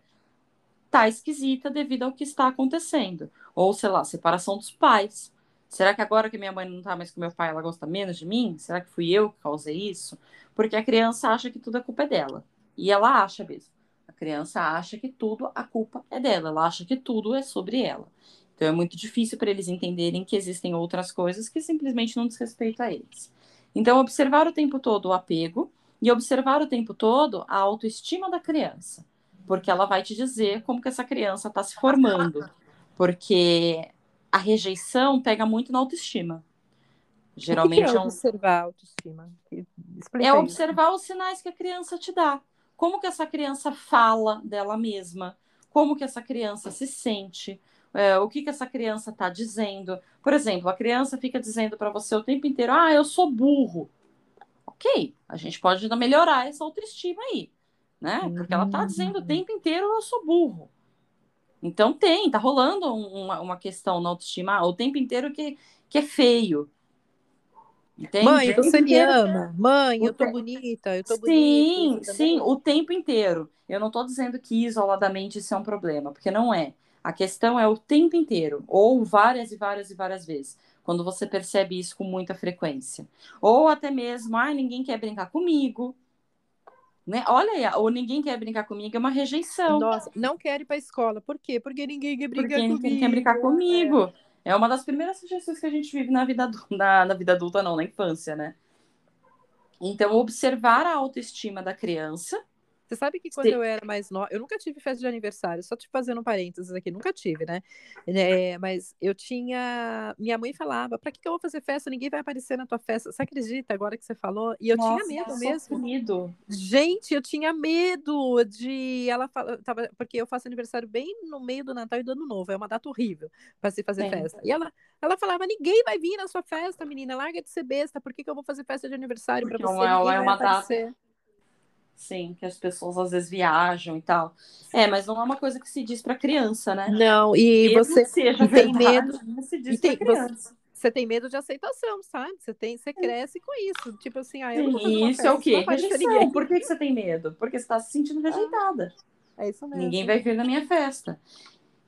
tá esquisita devido ao que está acontecendo. Ou, sei lá, separação dos pais. Será que agora que minha mãe não tá mais com meu pai, ela gosta menos de mim? Será que fui eu que causei isso? Porque a criança acha que tudo é culpa dela. E ela acha mesmo. A criança acha que tudo a culpa é dela. Ela acha que tudo é sobre ela. Então é muito difícil para eles entenderem que existem outras coisas que simplesmente não diz respeito a eles. Então, observar o tempo todo o apego e observar o tempo todo a autoestima da criança. Porque ela vai te dizer como que essa criança está se formando. Porque a rejeição pega muito na autoestima. Geralmente o que é, é observar a autoestima. Explica é observar os sinais que a criança te dá. Como que essa criança fala dela mesma? Como que essa criança se sente? É, o que que essa criança está dizendo? Por exemplo, a criança fica dizendo para você o tempo inteiro: "Ah, eu sou burro". Ok, a gente pode melhorar essa autoestima aí, né? Porque ela está dizendo o uhum. tempo inteiro: "Eu sou burro". Então tem, tá rolando uma, uma questão na autoestima ah, o tempo inteiro que, que é feio. Entende? Mãe, você me ama. Mãe, eu tô bonita, eu tô sim, bonita. Sim, sim, o tempo inteiro. Eu não tô dizendo que isoladamente isso é um problema, porque não é. A questão é o tempo inteiro, ou várias e várias e várias vezes, quando você percebe isso com muita frequência. Ou até mesmo, ah, ninguém quer brincar comigo, né? Olha aí, ou ninguém quer brincar comigo, é uma rejeição. Nossa, não quero ir para a escola. Por quê? Porque ninguém quer brincar Porque comigo. Ninguém quer brincar comigo. É. é uma das primeiras sugestões que a gente vive na vida na, na vida adulta, não, na infância, né? Então, observar a autoestima da criança você sabe que quando Sim. eu era mais nova, eu nunca tive festa de aniversário, só te fazendo um parênteses aqui, nunca tive, né? É, mas eu tinha. Minha mãe falava: pra que, que eu vou fazer festa? Ninguém vai aparecer na tua festa. Você acredita agora que você falou? E eu Nossa, tinha medo mesmo. Medo. Gente, eu tinha medo de. Ela fala, tava, porque eu faço aniversário bem no meio do Natal e do Ano Novo, é uma data horrível para se fazer Sim. festa. E ela, ela falava: ninguém vai vir na sua festa, menina, larga de ser besta, por que, que eu vou fazer festa de aniversário para você? Não, é, é uma data Sim, que as pessoas às vezes viajam e tal. É, mas não é uma coisa que se diz para criança, né? Não, e Mesmo você seja tem medo. Não se diz para criança. Você, você tem medo de aceitação, sabe? Você tem, você cresce com isso. Tipo assim, ah, eu Sim, isso é o quê? Rejeição. Por que, que você tem medo? Porque você está se sentindo rejeitada. É isso mesmo. Ninguém vai vir na minha festa.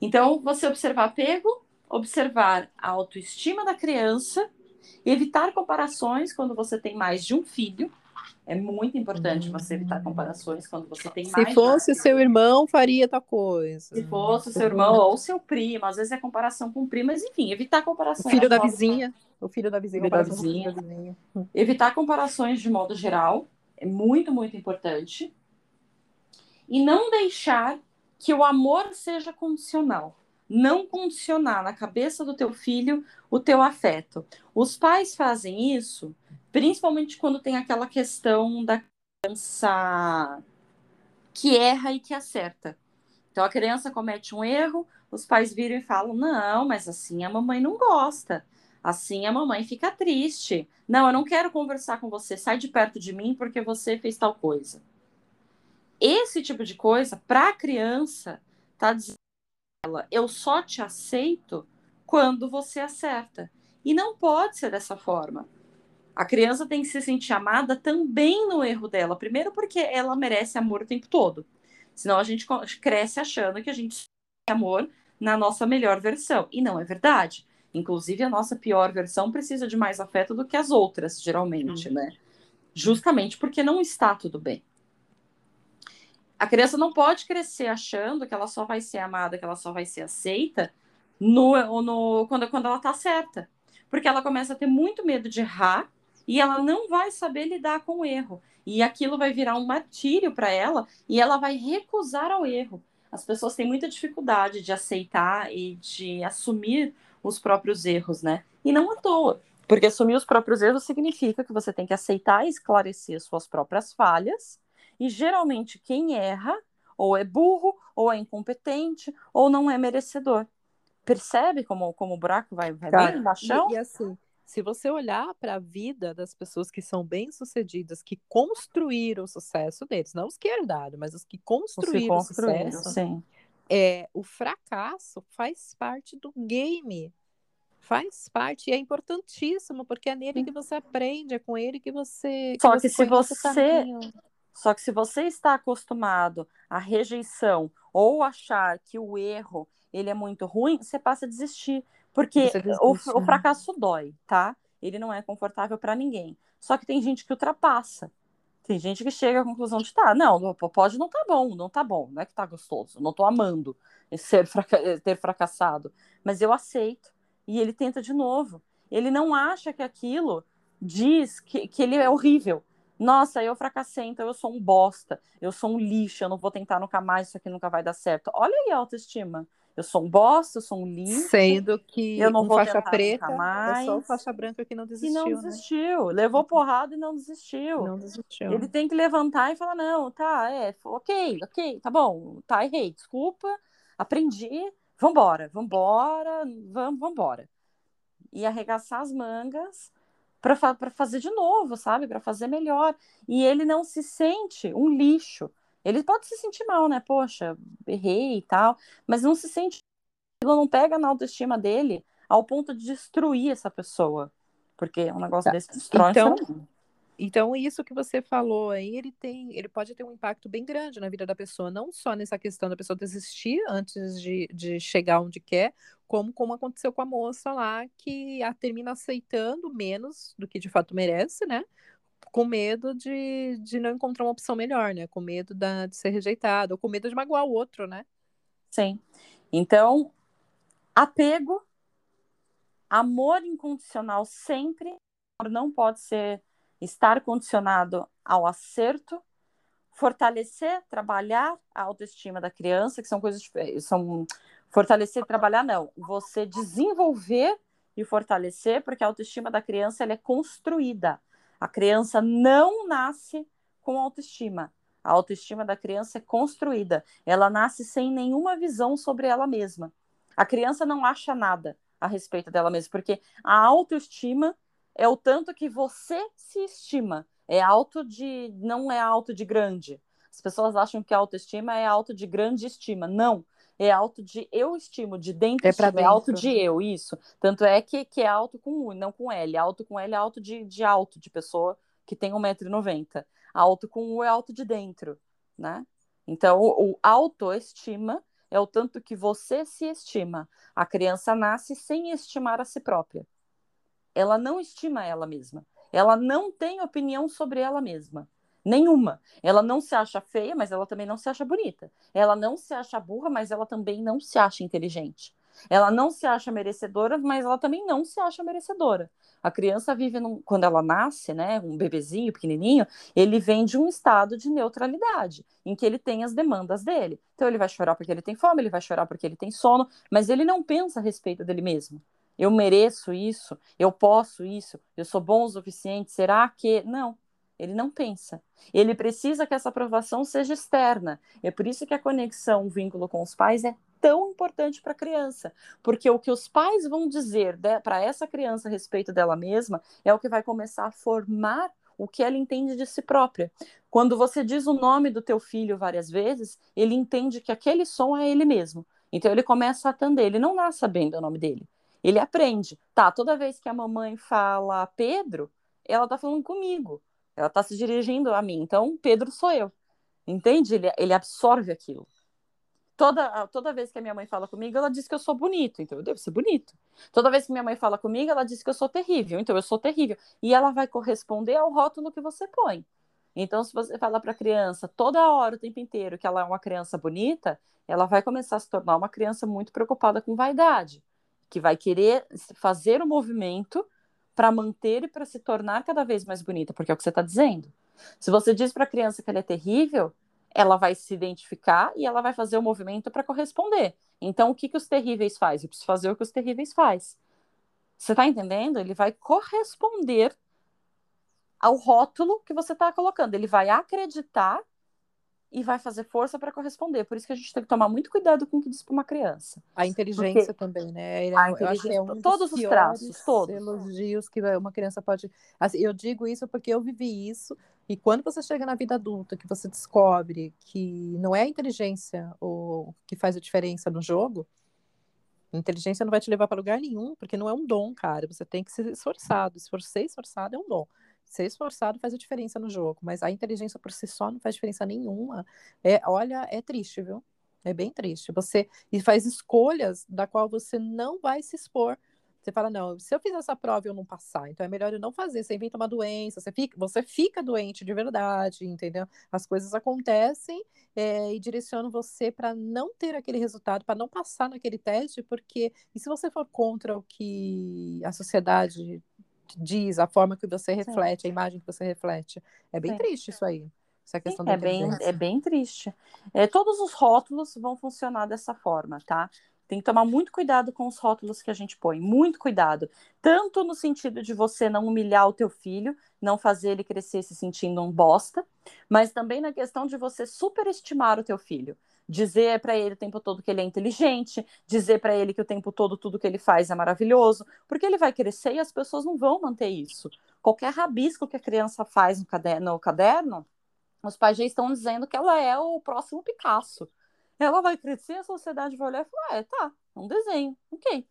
Então, você observar apego, observar a autoestima da criança, evitar comparações quando você tem mais de um filho É muito importante você evitar comparações quando você tem Se mais. fosse seu irmão, faria tal coisa. Se fosse seu irmão ou seu primo, às vezes é comparação com primo, mas enfim, evitar O comparações. filho de da modo- vizinha. O filho da vizinha. Filho da o vizinha. filho da vizinha. Evitar comparações de modo geral é muito, muito importante. E não deixar que o amor seja condicional. Não condicionar na cabeça do teu filho o teu afeto. Os pais fazem isso, principalmente quando tem aquela questão da criança que erra e que acerta. Então a criança comete um erro, os pais viram e falam: não, mas assim a mamãe não gosta. Assim a mamãe fica triste. Não, eu não quero conversar com você. Sai de perto de mim porque você fez tal coisa. Esse tipo de coisa, para a criança, tá dizendo ela, eu só te aceito quando você acerta. E não pode ser dessa forma. A criança tem que se sentir amada também no erro dela. Primeiro, porque ela merece amor o tempo todo. Senão a gente cresce achando que a gente tem amor na nossa melhor versão. E não é verdade. Inclusive, a nossa pior versão precisa de mais afeto do que as outras, geralmente, né? Justamente porque não está tudo bem. A criança não pode crescer achando que ela só vai ser amada, que ela só vai ser aceita no, no, quando, quando ela está certa. Porque ela começa a ter muito medo de errar e ela não vai saber lidar com o erro. E aquilo vai virar um martírio para ela e ela vai recusar ao erro. As pessoas têm muita dificuldade de aceitar e de assumir os próprios erros, né? E não à toa. Porque assumir os próprios erros significa que você tem que aceitar e esclarecer suas próprias falhas. E geralmente quem erra ou é burro, ou é incompetente, ou não é merecedor. Percebe como, como o buraco vai, vai Cara, bem embaixo? E, e assim, se você olhar para a vida das pessoas que são bem-sucedidas, que construíram o sucesso deles, não os que herdaram, mas os que construíram o sucesso, sim. é, o fracasso faz parte do game. Faz parte e é importantíssimo, porque é nele que você aprende, é com ele que você. Só você que se você-. Só que se você está acostumado à rejeição ou achar que o erro ele é muito ruim, você passa a desistir. Porque o, o né? fracasso dói, tá? Ele não é confortável para ninguém. Só que tem gente que ultrapassa. Tem gente que chega à conclusão de, tá, não, pode não tá bom, não tá bom, não é que tá gostoso, não tô amando ser fraca- ter fracassado, mas eu aceito. E ele tenta de novo. Ele não acha que aquilo diz que, que ele é horrível. Nossa, eu fracassei, então eu sou um bosta, eu sou um lixo, eu não vou tentar nunca mais, isso aqui nunca vai dar certo. Olha aí a autoestima. Eu sou um bosta, eu sou um lixo. Sendo que Eu não um vou faixa preta nunca é só o mais. faixa branca que não E desistiu. não né? desistiu. Levou porrada e não desistiu. Não desistiu. Ele tem que levantar e falar: não, tá, é, ok, ok, tá bom, tá, errei, desculpa, aprendi, vambora, vambora, vamos, vambora. E arregaçar as mangas para fa fazer de novo, sabe? Para fazer melhor. E ele não se sente um lixo. Ele pode se sentir mal, né? Poxa, errei e tal, mas não se sente. Aquilo não pega na autoestima dele ao ponto de destruir essa pessoa. Porque um negócio Tá. desse destrói Então. Então, isso que você falou aí, ele tem, ele pode ter um impacto bem grande na vida da pessoa, não só nessa questão da pessoa desistir antes de, de chegar onde quer, como, como aconteceu com a moça lá, que a termina aceitando menos do que de fato merece, né? Com medo de, de não encontrar uma opção melhor, né? Com medo da, de ser rejeitado, ou com medo de magoar o outro, né? Sim. Então, apego, amor incondicional sempre não pode ser estar condicionado ao acerto, fortalecer, trabalhar a autoestima da criança, que são coisas são fortalecer trabalhar não, você desenvolver e fortalecer, porque a autoestima da criança ela é construída. A criança não nasce com autoestima. A autoestima da criança é construída. Ela nasce sem nenhuma visão sobre ela mesma. A criança não acha nada a respeito dela mesma, porque a autoestima é o tanto que você se estima. É alto de. não é alto de grande. As pessoas acham que a autoestima é alto de grande estima. Não. É alto de eu estimo, de dentro, É pra estima, é alto dentro. de eu, isso. Tanto é que, que é alto com U, não com L. Alto com L é alto de, de alto, de pessoa que tem 1,90m. Alto com U é alto de dentro, né? Então, o, o autoestima é o tanto que você se estima. A criança nasce sem estimar a si própria. Ela não estima ela mesma. Ela não tem opinião sobre ela mesma. Nenhuma. Ela não se acha feia, mas ela também não se acha bonita. Ela não se acha burra, mas ela também não se acha inteligente. Ela não se acha merecedora, mas ela também não se acha merecedora. A criança vive, num, quando ela nasce, né, um bebezinho pequenininho, ele vem de um estado de neutralidade, em que ele tem as demandas dele. Então ele vai chorar porque ele tem fome, ele vai chorar porque ele tem sono, mas ele não pensa a respeito dele mesmo. Eu mereço isso, eu posso isso, eu sou bom o suficiente, será que. Não, ele não pensa. Ele precisa que essa aprovação seja externa. É por isso que a conexão, o vínculo com os pais é tão importante para a criança, porque o que os pais vão dizer para essa criança a respeito dela mesma é o que vai começar a formar o que ela entende de si própria. Quando você diz o nome do teu filho várias vezes, ele entende que aquele som é ele mesmo. Então ele começa a atender, ele não nasce sabendo o nome dele. Ele aprende. Tá, toda vez que a mamãe fala Pedro, ela tá falando comigo. Ela está se dirigindo a mim. Então, Pedro sou eu. Entende? Ele, ele absorve aquilo. Toda, toda vez que a minha mãe fala comigo, ela diz que eu sou bonito, então eu devo ser bonito. Toda vez que minha mãe fala comigo, ela diz que eu sou terrível, então eu sou terrível. E ela vai corresponder ao rótulo que você põe. Então, se você falar para a criança toda hora, o tempo inteiro, que ela é uma criança bonita, ela vai começar a se tornar uma criança muito preocupada com vaidade, que vai querer fazer o movimento para manter e para se tornar cada vez mais bonita, porque é o que você está dizendo. Se você diz para a criança que ela é terrível, ela vai se identificar e ela vai fazer o movimento para corresponder. Então, o que, que os terríveis faz? Eu preciso fazer o que os terríveis faz. Você está entendendo? Ele vai corresponder ao rótulo que você está colocando. Ele vai acreditar e vai fazer força para corresponder. Por isso que a gente tem que tomar muito cuidado com o que diz para uma criança. A inteligência Porque... também, né? É, a inteligência, é um todos os traços, todos. elogios que uma criança pode. Assim, eu digo isso porque eu vivi isso. E quando você chega na vida adulta, que você descobre que não é a inteligência o que faz a diferença no jogo, a inteligência não vai te levar para lugar nenhum, porque não é um dom, cara. Você tem que ser esforçado. Se for ser esforçado, é um dom ser esforçado faz a diferença no jogo, mas a inteligência por si só não faz diferença nenhuma. É, olha, é triste, viu? É bem triste. Você e faz escolhas da qual você não vai se expor. Você fala, não, se eu fizer essa prova eu não passar, então é melhor eu não fazer. Você inventa uma doença, você fica, você fica doente de verdade, entendeu? As coisas acontecem é, e direcionam você para não ter aquele resultado, para não passar naquele teste, porque e se você for contra o que a sociedade diz, a forma que você reflete, Sim. a imagem que você reflete. É bem Sim. triste isso aí. Essa questão Sim, é bem, é bem triste. É, todos os rótulos vão funcionar dessa forma, tá? Tem que tomar muito cuidado com os rótulos que a gente põe, muito cuidado. Tanto no sentido de você não humilhar o teu filho, não fazer ele crescer se sentindo um bosta, mas também na questão de você superestimar o teu filho dizer para ele o tempo todo que ele é inteligente, dizer para ele que o tempo todo tudo que ele faz é maravilhoso, porque ele vai crescer e as pessoas não vão manter isso. Qualquer rabisco que a criança faz no caderno, no caderno os pais já estão dizendo que ela é o próximo Picasso. Ela vai crescer, a sociedade vai olhar e falar: é, tá, um desenho, ok.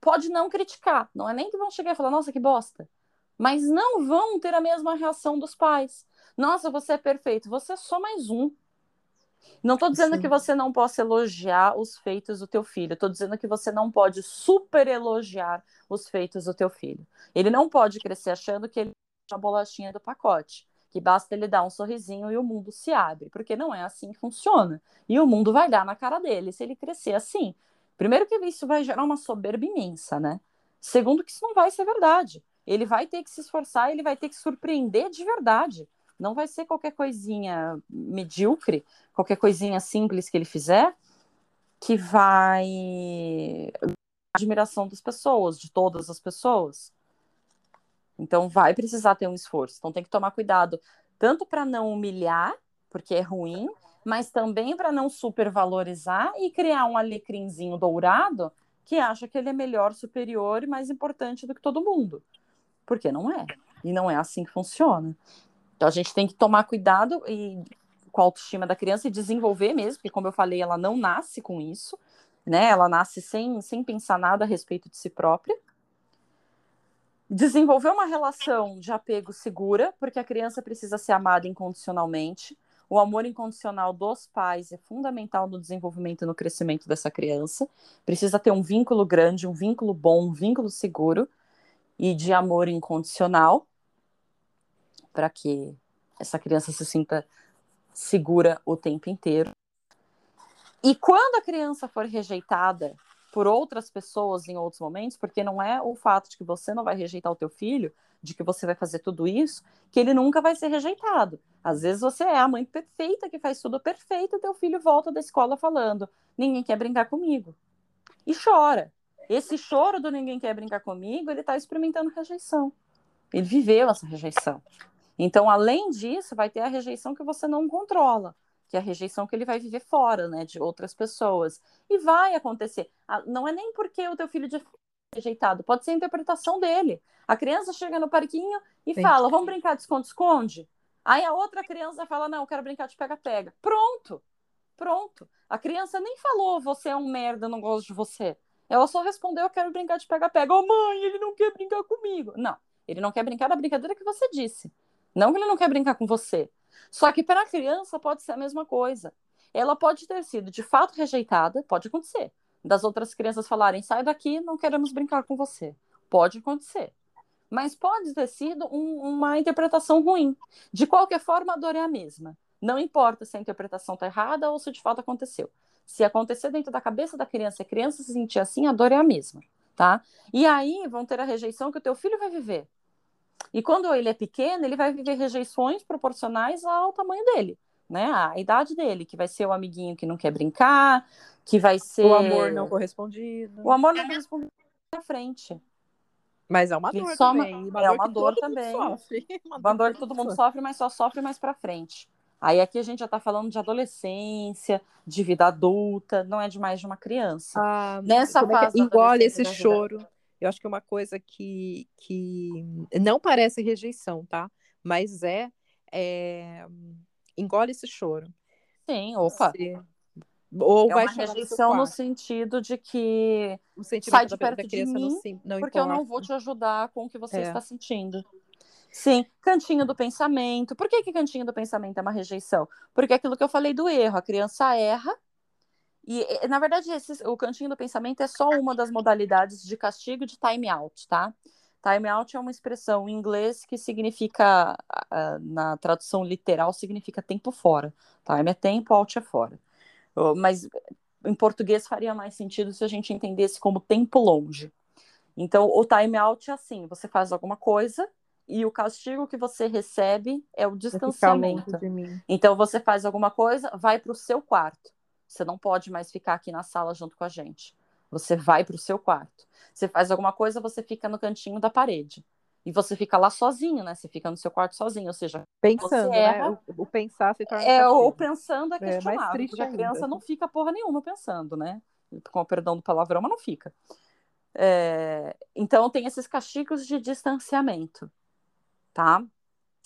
Pode não criticar, não é nem que vão chegar e falar: nossa, que bosta. Mas não vão ter a mesma reação dos pais. Nossa, você é perfeito, você é só mais um. Não estou dizendo Sim. que você não possa elogiar os feitos do teu filho, estou dizendo que você não pode super elogiar os feitos do teu filho. Ele não pode crescer achando que ele é a bolachinha do pacote, que basta ele dar um sorrisinho e o mundo se abre, porque não é assim que funciona. E o mundo vai dar na cara dele se ele crescer assim. Primeiro que isso vai gerar uma soberba imensa, né? Segundo que isso não vai ser verdade. Ele vai ter que se esforçar, ele vai ter que surpreender de verdade. Não vai ser qualquer coisinha medíocre, qualquer coisinha simples que ele fizer, que vai admiração das pessoas, de todas as pessoas. Então vai precisar ter um esforço. Então tem que tomar cuidado, tanto para não humilhar, porque é ruim, mas também para não supervalorizar e criar um alecrimzinho dourado que acha que ele é melhor, superior e mais importante do que todo mundo. Porque não é. E não é assim que funciona. Então a gente tem que tomar cuidado e com a autoestima da criança e desenvolver mesmo, porque como eu falei, ela não nasce com isso, né? Ela nasce sem, sem pensar nada a respeito de si própria. Desenvolver uma relação de apego segura, porque a criança precisa ser amada incondicionalmente. O amor incondicional dos pais é fundamental no desenvolvimento e no crescimento dessa criança. Precisa ter um vínculo grande, um vínculo bom, um vínculo seguro e de amor incondicional para que essa criança se sinta segura o tempo inteiro. E quando a criança for rejeitada por outras pessoas em outros momentos, porque não é o fato de que você não vai rejeitar o teu filho, de que você vai fazer tudo isso, que ele nunca vai ser rejeitado. Às vezes você é a mãe perfeita que faz tudo perfeito, e teu filho volta da escola falando: "Ninguém quer brincar comigo". E chora. Esse choro do ninguém quer brincar comigo, ele está experimentando rejeição. Ele viveu essa rejeição. Então, além disso, vai ter a rejeição que você não controla, que é a rejeição que ele vai viver fora, né, de outras pessoas. E vai acontecer. Ah, não é nem porque o teu filho é rejeitado, pode ser a interpretação dele. A criança chega no parquinho e Sim. fala: "Vamos brincar de esconde-esconde?" Aí a outra criança fala: "Não, eu quero brincar de pega-pega". Pronto. Pronto. A criança nem falou: "Você é um merda, não gosto de você". Ela só respondeu: "Eu quero brincar de pega-pega". "Ô, oh, mãe, ele não quer brincar comigo". Não. Ele não quer brincar da brincadeira que você disse. Não que ele não quer brincar com você. Só que para a criança pode ser a mesma coisa. Ela pode ter sido de fato rejeitada, pode acontecer. Das outras crianças falarem: sai daqui, não queremos brincar com você. Pode acontecer. Mas pode ter sido um, uma interpretação ruim. De qualquer forma, a dor é a mesma. Não importa se a interpretação está errada ou se de fato aconteceu. Se acontecer dentro da cabeça da criança e a criança se sentir assim, a dor é a mesma, tá? E aí vão ter a rejeição que o teu filho vai viver. E quando ele é pequeno, ele vai viver rejeições proporcionais ao tamanho dele, né? A idade dele, que vai ser o amiguinho que não quer brincar, que vai ser. O amor não correspondido. O amor não correspondido na frente. Mas é uma dor só também. Uma, é uma dor, também. Uma, uma dor que todo mundo sofre, mas só sofre mais para frente. Aí aqui a gente já está falando de adolescência, de vida adulta, não é de mais de uma criança. Ah, Nessa é fase. É? Engole esse choro. Eu acho que é uma coisa que, que não parece rejeição, tá? Mas é, é engole esse choro. Sim, opa. Você, ou é vai uma rejeição no sentido de que sai de perto de mim, não, não porque importa. eu não vou te ajudar com o que você é. está sentindo. Sim, cantinho do pensamento. Por que, que cantinho do pensamento é uma rejeição? Porque é aquilo que eu falei do erro, a criança erra e, na verdade, esse, o cantinho do pensamento é só uma das modalidades de castigo de time out, tá? Time out é uma expressão em inglês que significa, na tradução literal, significa tempo fora. Time é tempo, out é fora. Mas em português faria mais sentido se a gente entendesse como tempo longe. Então, o time out é assim: você faz alguma coisa e o castigo que você recebe é o distanciamento. Então, você faz alguma coisa, vai para o seu quarto. Você não pode mais ficar aqui na sala junto com a gente. Você vai para o seu quarto. Você faz alguma coisa, você fica no cantinho da parede. E você fica lá sozinho, né? Você fica no seu quarto sozinho, ou seja, pensando, né? erra, né? o, o, pensar se torna É, o pensando é questionável, é porque a criança não fica porra nenhuma pensando, né? Com o perdão do palavrão, mas não fica. É... Então tem esses castigos de distanciamento, tá?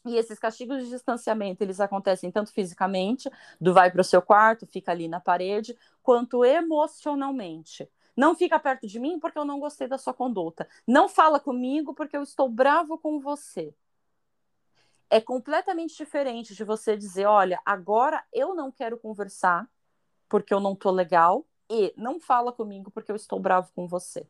E esses castigos de distanciamento, eles acontecem tanto fisicamente, do vai para o seu quarto, fica ali na parede, quanto emocionalmente. Não fica perto de mim porque eu não gostei da sua conduta. Não fala comigo porque eu estou bravo com você. É completamente diferente de você dizer, olha, agora eu não quero conversar porque eu não estou legal e não fala comigo porque eu estou bravo com você.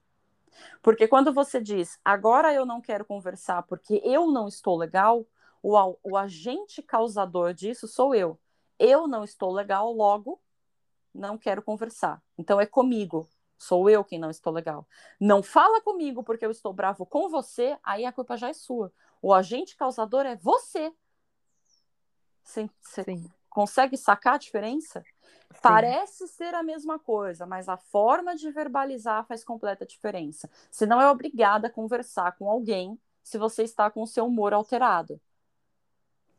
Porque quando você diz, agora eu não quero conversar porque eu não estou legal, o, o agente causador disso sou eu. Eu não estou legal, logo não quero conversar. Então é comigo. Sou eu quem não estou legal. Não fala comigo porque eu estou bravo com você, aí a culpa já é sua. O agente causador é você. Você, consegue sacar a diferença? Sim. Parece ser a mesma coisa, mas a forma de verbalizar faz completa diferença. Você não é obrigada a conversar com alguém se você está com o seu humor alterado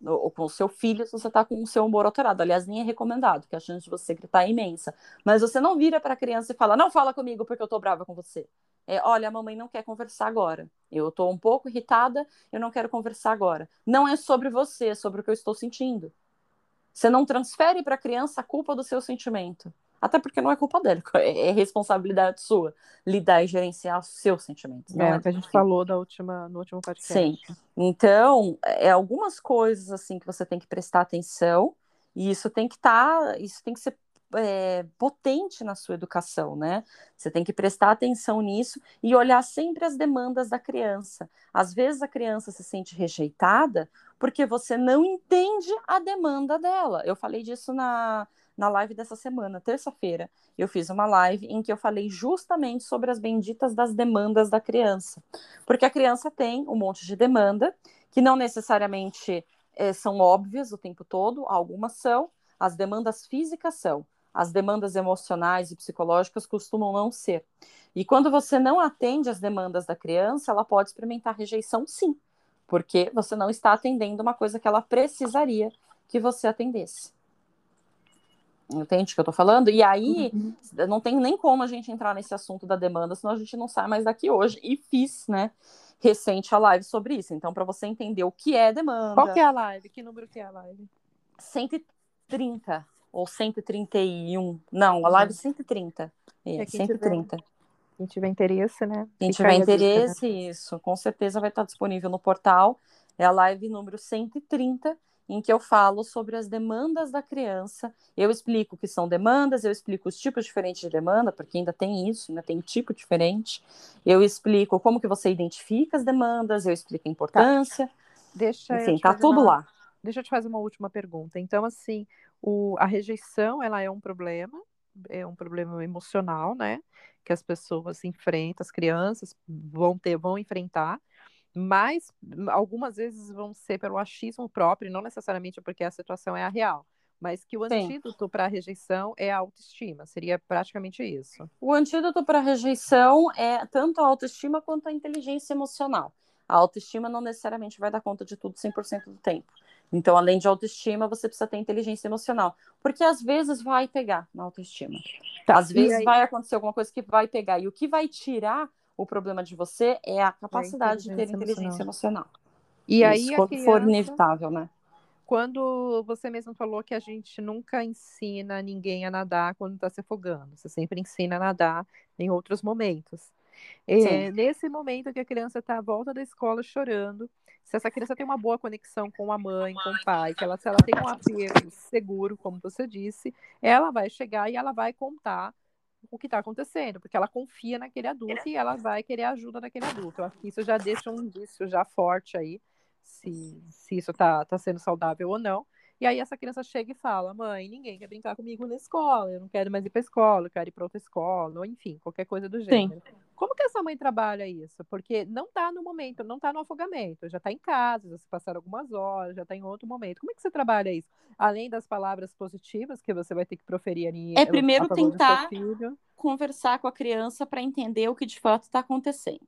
ou com o seu filho se você está com o seu humor alterado. Aliás, nem é recomendado, que a chance de você gritar é imensa. Mas você não vira para a criança e fala, não fala comigo porque eu estou brava com você. É, olha, a mamãe não quer conversar agora. Eu estou um pouco irritada, eu não quero conversar agora. Não é sobre você, é sobre o que eu estou sentindo. Você não transfere para a criança a culpa do seu sentimento. Até porque não é culpa dele, é, é responsabilidade sua lidar e gerenciar os seus sentimentos. É, é o que a gente falou da última, no último podcast. Sim. Então, é algumas coisas assim que você tem que prestar atenção, e isso tem que estar, tá, isso tem que ser é, potente na sua educação, né? Você tem que prestar atenção nisso e olhar sempre as demandas da criança. Às vezes a criança se sente rejeitada porque você não entende a demanda dela. Eu falei disso na, na live dessa semana, terça-feira. Eu fiz uma live em que eu falei justamente sobre as benditas das demandas da criança. Porque a criança tem um monte de demanda que não necessariamente é, são óbvias o tempo todo, algumas são, as demandas físicas são, as demandas emocionais e psicológicas costumam não ser. E quando você não atende às demandas da criança, ela pode experimentar rejeição, sim, porque você não está atendendo uma coisa que ela precisaria que você atendesse. Entende o que eu tô falando? E aí, uhum. não tem nem como a gente entrar nesse assunto da demanda, senão a gente não sai mais daqui hoje. E fiz, né, recente a live sobre isso. Então, para você entender o que é demanda. Qual que é a live? Que número que é a live? 130 ou 131. Não, a live 130. É, é 130. Tiver, quem tiver interesse, né? Quem tiver interesse, dica, né? isso, com certeza vai estar disponível no portal. É a live número 130, em que eu falo sobre as demandas da criança. Eu explico o que são demandas, eu explico os tipos diferentes de demanda, porque ainda tem isso, ainda tem um tipo diferente. Eu explico como que você identifica as demandas, eu explico a importância. Tá. Deixa Enfim, tá tudo uma... lá. Deixa eu te fazer uma última pergunta. Então, assim, o, a rejeição, ela é um problema, é um problema emocional, né? Que as pessoas enfrentam, as crianças vão ter, vão enfrentar, mas algumas vezes vão ser pelo achismo próprio, não necessariamente porque a situação é a real. Mas que o antídoto para a rejeição é a autoestima, seria praticamente isso. O antídoto para a rejeição é tanto a autoestima quanto a inteligência emocional. A autoestima não necessariamente vai dar conta de tudo 100% do tempo. Então, além de autoestima, você precisa ter inteligência emocional. Porque às vezes vai pegar na autoestima. Tá, às vezes vai acontecer alguma coisa que vai pegar. E o que vai tirar o problema de você é a capacidade de ter inteligência emocional. emocional. E Isso, aí, quando criança... for inevitável, né? Quando você mesmo falou que a gente nunca ensina ninguém a nadar quando está se afogando, você sempre ensina a nadar em outros momentos. É, nesse momento que a criança está à volta da escola chorando, se essa criança tem uma boa conexão com a mãe, com o pai, que ela, se ela tem um apego seguro, como você disse, ela vai chegar e ela vai contar o que está acontecendo, porque ela confia naquele adulto e ela vai querer ajuda daquele adulto. Eu acho que isso já deixa um indício já forte aí, se, se isso está tá sendo saudável ou não. E aí essa criança chega e fala: Mãe, ninguém quer brincar comigo na escola, eu não quero mais ir para a escola, eu quero ir para outra escola, ou enfim, qualquer coisa do gênero. Sim. Como que essa mãe trabalha isso? Porque não está no momento, não está no afogamento, já está em casa, já se passaram algumas horas, já está em outro momento. Como é que você trabalha isso? Além das palavras positivas que você vai ter que proferir ali. É primeiro tentar conversar com a criança para entender o que de fato está acontecendo.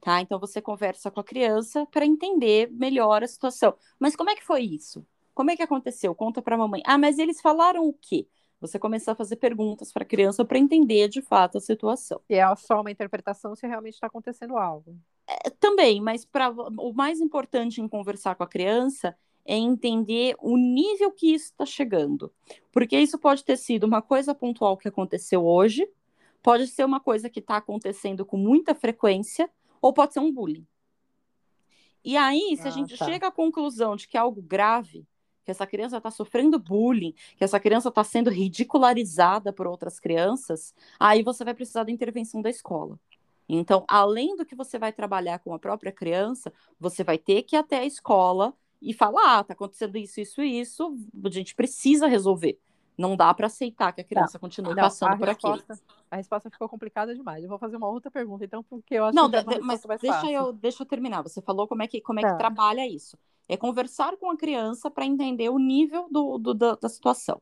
Tá? Então você conversa com a criança para entender melhor a situação. Mas como é que foi isso? Como é que aconteceu? Conta para a mamãe. Ah, mas eles falaram o quê? Você começar a fazer perguntas para a criança para entender de fato a situação. E é só uma interpretação se realmente está acontecendo algo. É, também, mas pra, o mais importante em conversar com a criança é entender o nível que isso está chegando. Porque isso pode ter sido uma coisa pontual que aconteceu hoje, pode ser uma coisa que está acontecendo com muita frequência, ou pode ser um bullying. E aí, se ah, a gente tá. chega à conclusão de que é algo grave, que essa criança está sofrendo bullying, que essa criança está sendo ridicularizada por outras crianças, aí você vai precisar da intervenção da escola. Então, além do que você vai trabalhar com a própria criança, você vai ter que ir até a escola e falar: ah, tá acontecendo isso, isso e isso, a gente precisa resolver. Não dá para aceitar que a criança não, continue não, passando por resposta, aqui. A resposta ficou complicada demais. Eu vou fazer uma outra pergunta, então, porque eu acho não, que de, mas deixa fácil. eu, deixa eu terminar. Você falou como é que, como é tá. que trabalha isso. É conversar com a criança para entender o nível do, do, da, da situação.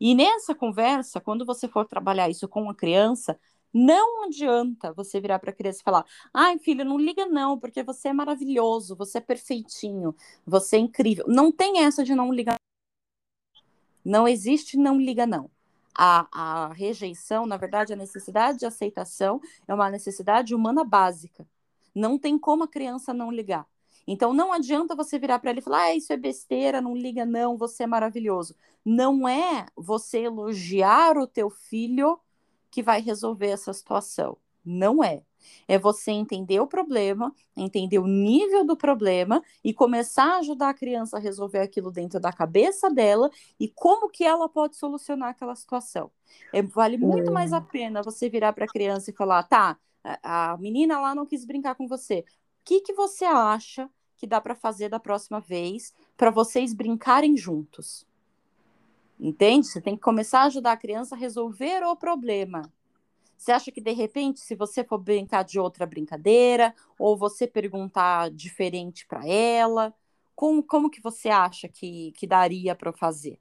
E nessa conversa, quando você for trabalhar isso com a criança, não adianta você virar para a criança e falar: ai, filho, não liga não, porque você é maravilhoso, você é perfeitinho, você é incrível. Não tem essa de não ligar. Não existe não liga não. A, a rejeição, na verdade, a necessidade de aceitação é uma necessidade humana básica. Não tem como a criança não ligar. Então não adianta você virar para ele e falar: ah, isso é besteira, não liga não, você é maravilhoso. Não é você elogiar o teu filho que vai resolver essa situação. Não é. É você entender o problema, entender o nível do problema e começar a ajudar a criança a resolver aquilo dentro da cabeça dela e como que ela pode solucionar aquela situação. É, vale muito mais a pena você virar para a criança e falar: tá, a menina lá não quis brincar com você. O que, que você acha que dá para fazer da próxima vez para vocês brincarem juntos? Entende? Você tem que começar a ajudar a criança a resolver o problema. Você acha que de repente, se você for brincar de outra brincadeira, ou você perguntar diferente para ela, como, como que você acha que, que daria para fazer?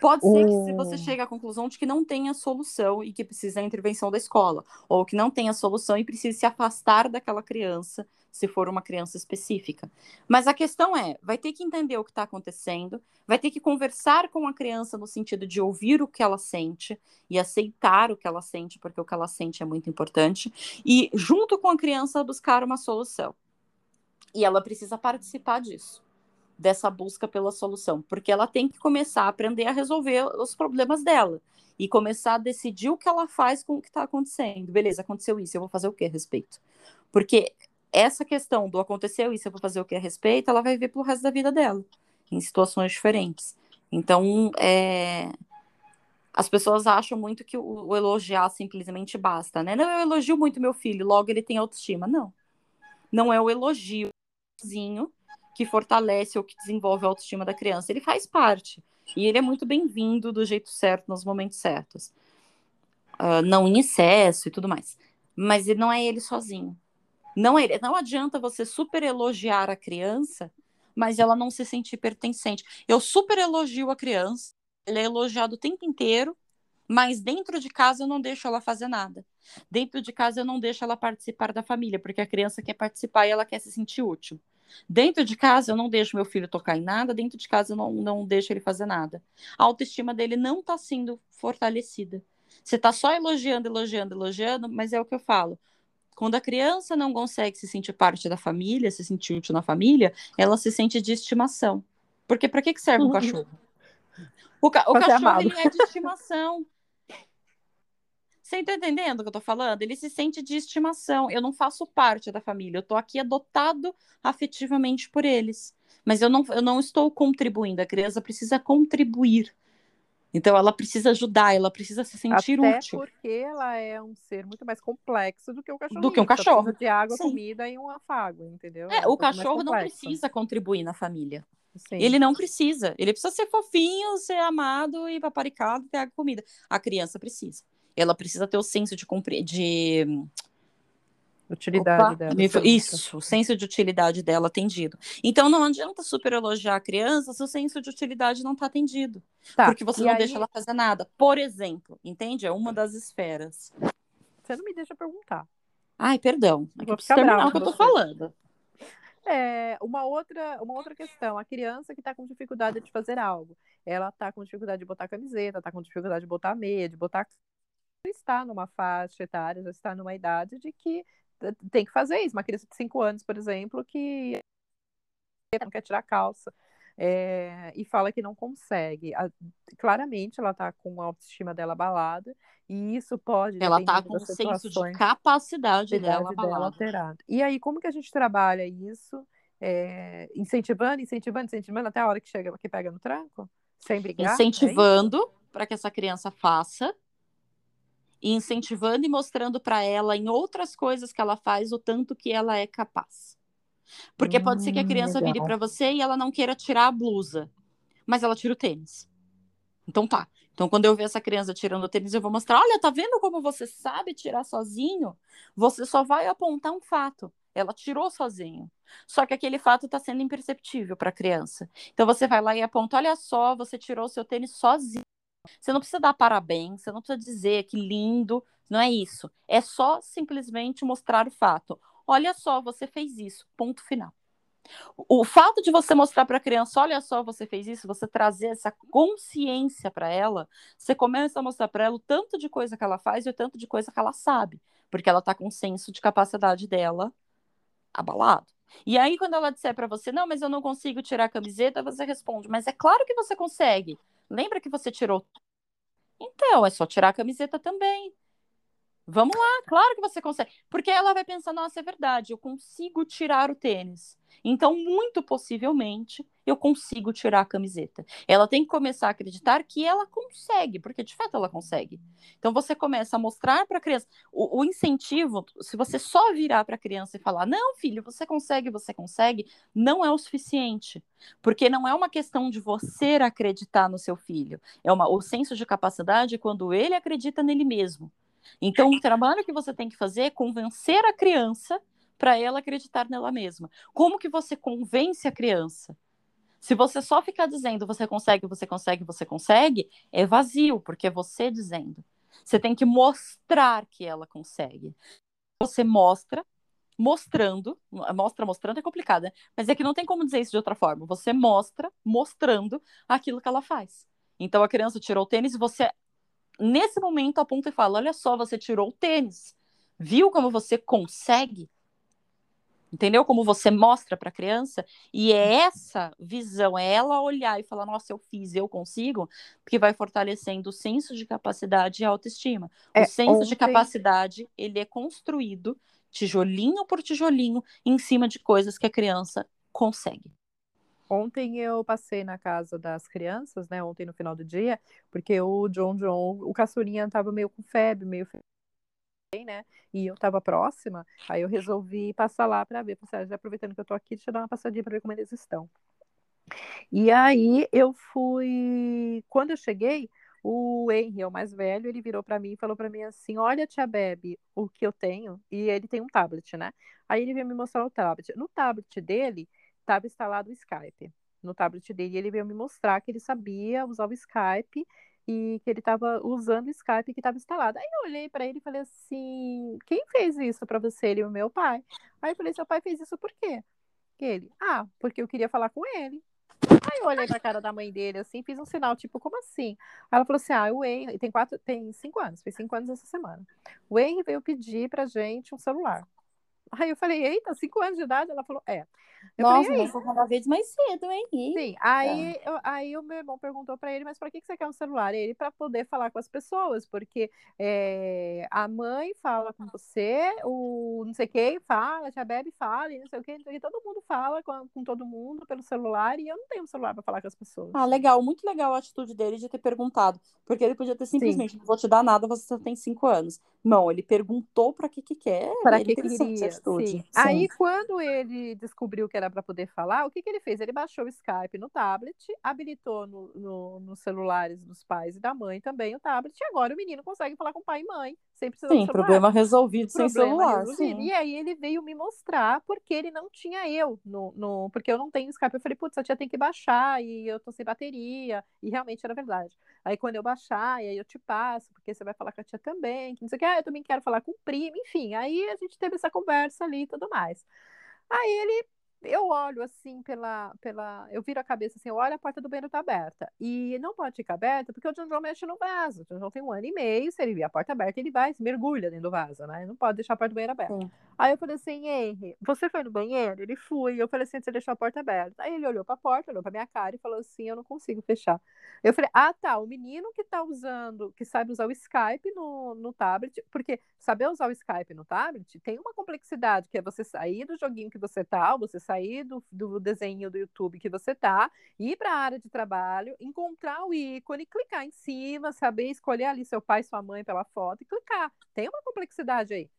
Pode ser que se você chegue à conclusão de que não tenha solução e que precisa da intervenção da escola, ou que não tenha solução e precisa se afastar daquela criança se for uma criança específica. Mas a questão é, vai ter que entender o que está acontecendo, vai ter que conversar com a criança no sentido de ouvir o que ela sente e aceitar o que ela sente, porque o que ela sente é muito importante, e junto com a criança buscar uma solução. E ela precisa participar disso dessa busca pela solução, porque ela tem que começar a aprender a resolver os problemas dela e começar a decidir o que ela faz com o que está acontecendo. Beleza, aconteceu isso, eu vou fazer o que a respeito? Porque essa questão do aconteceu isso, eu vou fazer o que a respeito, ela vai ver pelo resto da vida dela, em situações diferentes. Então, é... as pessoas acham muito que o, elogiar simplesmente basta, né? Não, eu elogio muito meu filho, logo ele tem autoestima. Não. Não é o elogio que fortalece ou que desenvolve a autoestima da criança. Ele faz parte. E ele é muito bem-vindo do jeito certo, nos momentos certos. Uh, não em excesso e tudo mais. Mas ele não é ele sozinho. Não, é, não adianta você super elogiar a criança, mas ela não se sentir pertencente. Eu super elogio a criança, ele é elogiado o tempo inteiro, mas dentro de casa eu não deixo ela fazer nada. Dentro de casa eu não deixo ela participar da família, porque a criança quer participar e ela quer se sentir útil. Dentro de casa eu não deixo meu filho tocar em nada, dentro de casa eu não, não deixo ele fazer nada. A autoestima dele não está sendo fortalecida. Você está só elogiando, elogiando, elogiando, mas é o que eu falo. Quando a criança não consegue se sentir parte da família, se sentir útil na família, ela se sente de estimação. Porque para que, que serve um uhum. cachorro? O, ca o cachorro ele é de estimação. Você está entendendo o que eu estou falando? Ele se sente de estimação. Eu não faço parte da família. Eu estou aqui adotado afetivamente por eles. Mas eu não, eu não estou contribuindo. A criança precisa contribuir então ela precisa ajudar, ela precisa se sentir Até útil. porque ela é um ser muito mais complexo do que o cachorro. Do que um cachorro. de água, Sim. comida e um afago, entendeu? É, é um o cachorro não precisa contribuir na família. Sim. Ele não precisa. Ele precisa ser fofinho, ser amado e paparicado, ter água e comida. A criança precisa. Ela precisa ter o senso de, de utilidade Opa, dela. Isso, o senso de utilidade dela atendido. Então não adianta super elogiar a criança se o senso de utilidade não está atendido. Tá, porque você não aí... deixa ela fazer nada. Por exemplo, entende? É uma das esferas. Você não me deixa perguntar. Ai, perdão. É Vou ficar terminar o que eu tô falando. É, uma outra, uma outra questão, a criança que está com dificuldade de fazer algo, ela está com dificuldade de botar camiseta, está com dificuldade de botar meia, de botar está numa faixa etária, já está numa idade de que tem que fazer isso. Uma criança de 5 anos, por exemplo, que não quer tirar a calça é, e fala que não consegue. A, claramente ela está com a autoestima dela abalada e isso pode. Ela está com o senso de capacidade dela, dela alterado. E aí, como que a gente trabalha isso? É, incentivando, incentivando, incentivando até a hora que chega, que pega no tranco? Sem brigar? Incentivando é para que essa criança faça e incentivando e mostrando para ela em outras coisas que ela faz o tanto que ela é capaz. Porque hum, pode ser que a hum, criança legal. vire para você e ela não queira tirar a blusa, mas ela tira o tênis. Então tá. Então quando eu ver essa criança tirando o tênis, eu vou mostrar: olha, tá vendo como você sabe tirar sozinho? Você só vai apontar um fato. Ela tirou sozinho. Só que aquele fato está sendo imperceptível para a criança. Então você vai lá e aponta: olha só, você tirou o seu tênis sozinho. Você não precisa dar parabéns, você não precisa dizer que lindo, não é isso. É só simplesmente mostrar o fato. Olha só, você fez isso, ponto final. O fato de você mostrar para a criança, olha só, você fez isso, você trazer essa consciência para ela, você começa a mostrar para ela o tanto de coisa que ela faz e o tanto de coisa que ela sabe, porque ela está com o senso de capacidade dela abalado. E aí, quando ela disser para você, não, mas eu não consigo tirar a camiseta, você responde, mas é claro que você consegue. Lembra que você tirou? Então, é só tirar a camiseta também. Vamos lá, claro que você consegue. Porque ela vai pensar, nossa, é verdade, eu consigo tirar o tênis. Então, muito possivelmente, eu consigo tirar a camiseta. Ela tem que começar a acreditar que ela consegue, porque de fato ela consegue. Então, você começa a mostrar para a criança. O, o, incentivo, se você só virar para a criança e falar, não, filho, você consegue, você consegue, não é o suficiente. Porque não é uma questão de você acreditar no seu filho. É uma, o senso de capacidade é quando ele acredita nele mesmo. Então, o trabalho que você tem que fazer é convencer a criança para ela acreditar nela mesma. Como que você convence a criança? Se você só ficar dizendo você consegue, você consegue, você consegue, é vazio, porque é você dizendo. Você tem que mostrar que ela consegue. Você mostra, mostrando, mostra mostrando é complicado, né? Mas é que não tem como dizer isso de outra forma. Você mostra mostrando aquilo que ela faz. Então a criança tirou o tênis e você nesse momento aponta e fala: Olha só, você tirou o tênis. Viu como você consegue? Entendeu? Como você mostra para a criança. E é essa visão, é ela olhar e falar: Nossa, eu fiz, eu consigo, que vai fortalecendo o senso de capacidade e autoestima. É, o senso ontem... de capacidade, ele é construído tijolinho por tijolinho em cima de coisas que a criança consegue. Ontem eu passei na casa das crianças, né? Ontem no final do dia, porque o John John, o caçulinha tava meio com febre, meio né? E eu tava próxima, aí eu resolvi passar lá para ver, pensei, já aproveitando que eu tô aqui, deixa eu dar uma passadinha para ver como eles estão. E aí eu fui, quando eu cheguei, o Henry, o mais velho, ele virou para mim e falou para mim assim: Olha, tia Bebe, o que eu tenho. E ele tem um tablet, né? Aí ele veio me mostrar o tablet. No tablet dele, estava instalado o Skype no tablet dele. E ele veio me mostrar que ele sabia usar o Skype e que ele estava usando o Skype que estava instalado. Aí eu olhei para ele e falei assim: quem fez isso para você? Ele, o meu pai. Aí eu falei: seu pai fez isso por quê? Ele, ah, porque eu queria falar com ele. Aí eu olhei pra cara da mãe dele, assim, fiz um sinal, tipo, como assim? Aí ela falou assim: ah, o Henry, tem quatro, tem cinco anos, fez cinco anos essa semana. O Henry veio pedir pra gente um celular. Aí eu falei, eita, cinco anos de idade? Ela falou, é. Eu Nossa, falei, mas cada vez mais cedo, hein? Sim, aí, eu, aí o meu irmão perguntou para ele, mas para que, que você quer um celular? Ele, para poder falar com as pessoas, porque é, a mãe fala com você, o não sei quem fala, a Bebe fala, e não sei o que, todo mundo fala com, com todo mundo pelo celular, e eu não tenho um celular para falar com as pessoas. Ah, legal, muito legal a atitude dele de ter perguntado, porque ele podia ter simplesmente, Sim. não vou te dar nada, você só tem cinco anos. Não, ele perguntou para que que quer, para que queria. Sim. Sim. Aí, quando ele descobriu que era para poder falar, o que, que ele fez? Ele baixou o Skype no tablet, habilitou no, no, nos celulares dos pais e da mãe também o tablet, e agora o menino consegue falar com pai e mãe sem precisar Sim, problema resolvido problema sem celular. Resolvido. E aí ele veio me mostrar porque ele não tinha eu no, no porque eu não tenho Skype. Eu falei, putz, a tia tem que baixar e eu tô sem bateria. E realmente era verdade. Aí quando eu baixar, e aí eu te passo, porque você vai falar com a tia também, que não sei o que, ah, eu também quero falar com o primo, enfim. Aí a gente teve essa conversa ali e tudo mais. Aí ele eu olho assim pela, pela. Eu viro a cabeça assim, eu olho a porta do banheiro tá aberta. E não pode ficar aberta porque o John John mexe no vaso. O John John tem um ano e meio, se ele vir a porta aberta, ele vai, se mergulha dentro do vaso, né? Não pode deixar a porta do banheiro aberta. Sim. Aí eu falei assim, Henry, você foi no banheiro? Ele foi. Eu falei assim, você deixou a porta aberta. Aí ele olhou pra porta, olhou pra minha cara e falou assim, eu não consigo fechar. Eu falei, ah, tá, o menino que tá usando, que sabe usar o Skype no, no tablet, porque saber usar o Skype no tablet tem uma complexidade, que é você sair do joguinho que você tá, você sair do, do desenho do YouTube que você tá, ir para a área de trabalho, encontrar o ícone, clicar em cima, saber escolher ali seu pai, sua mãe pela foto e clicar. Tem uma complexidade aí.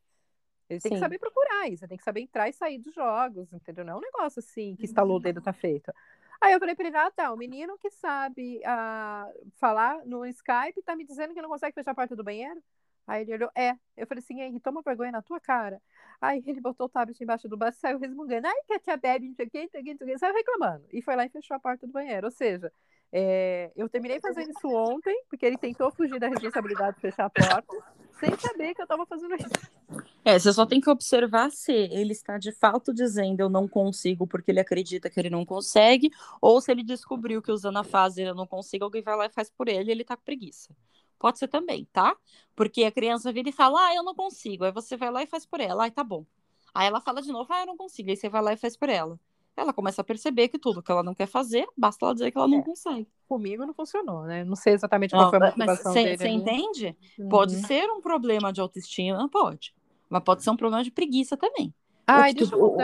Ele tem Sim. que saber procurar isso, tem que saber entrar e sair dos jogos, entendeu? Não é um negócio assim que instalou o dedo, tá feito. Aí eu falei para ele, ah, tá, o menino que sabe uh, falar no Skype tá me dizendo que não consegue fechar a porta do banheiro? Aí ele olhou, é. Eu falei assim, Henry, toma vergonha na tua cara. Aí ele botou o tablet embaixo do e saiu resmungando. Ai, que a tia bebe, não sei o não sei saiu reclamando. E foi lá e fechou a porta do banheiro. Ou seja, é, eu terminei fazendo isso ontem, porque ele tentou fugir da responsabilidade de fechar a porta, sem saber que eu estava fazendo isso. É, você só tem que observar se ele está de fato dizendo eu não consigo porque ele acredita que ele não consegue, ou se ele descobriu que usando a fase eu não consigo, alguém vai lá e faz por ele e ele tá com preguiça. Pode ser também, tá? Porque a criança vira e fala, ah, eu não consigo. Aí você vai lá e faz por ela. Aí tá bom. Aí ela fala de novo, ah, eu não consigo. Aí você vai lá e faz por ela. ela começa a perceber que tudo que ela não quer fazer, basta ela dizer que ela não É. consegue. Comigo não funcionou, né? Não sei exatamente qual foi a Mas motivação você dele. ali. entende? Pode Uhum. ser um problema de autoestima, pode. Mas pode ser um problema de preguiça também. Ai, deixa eu.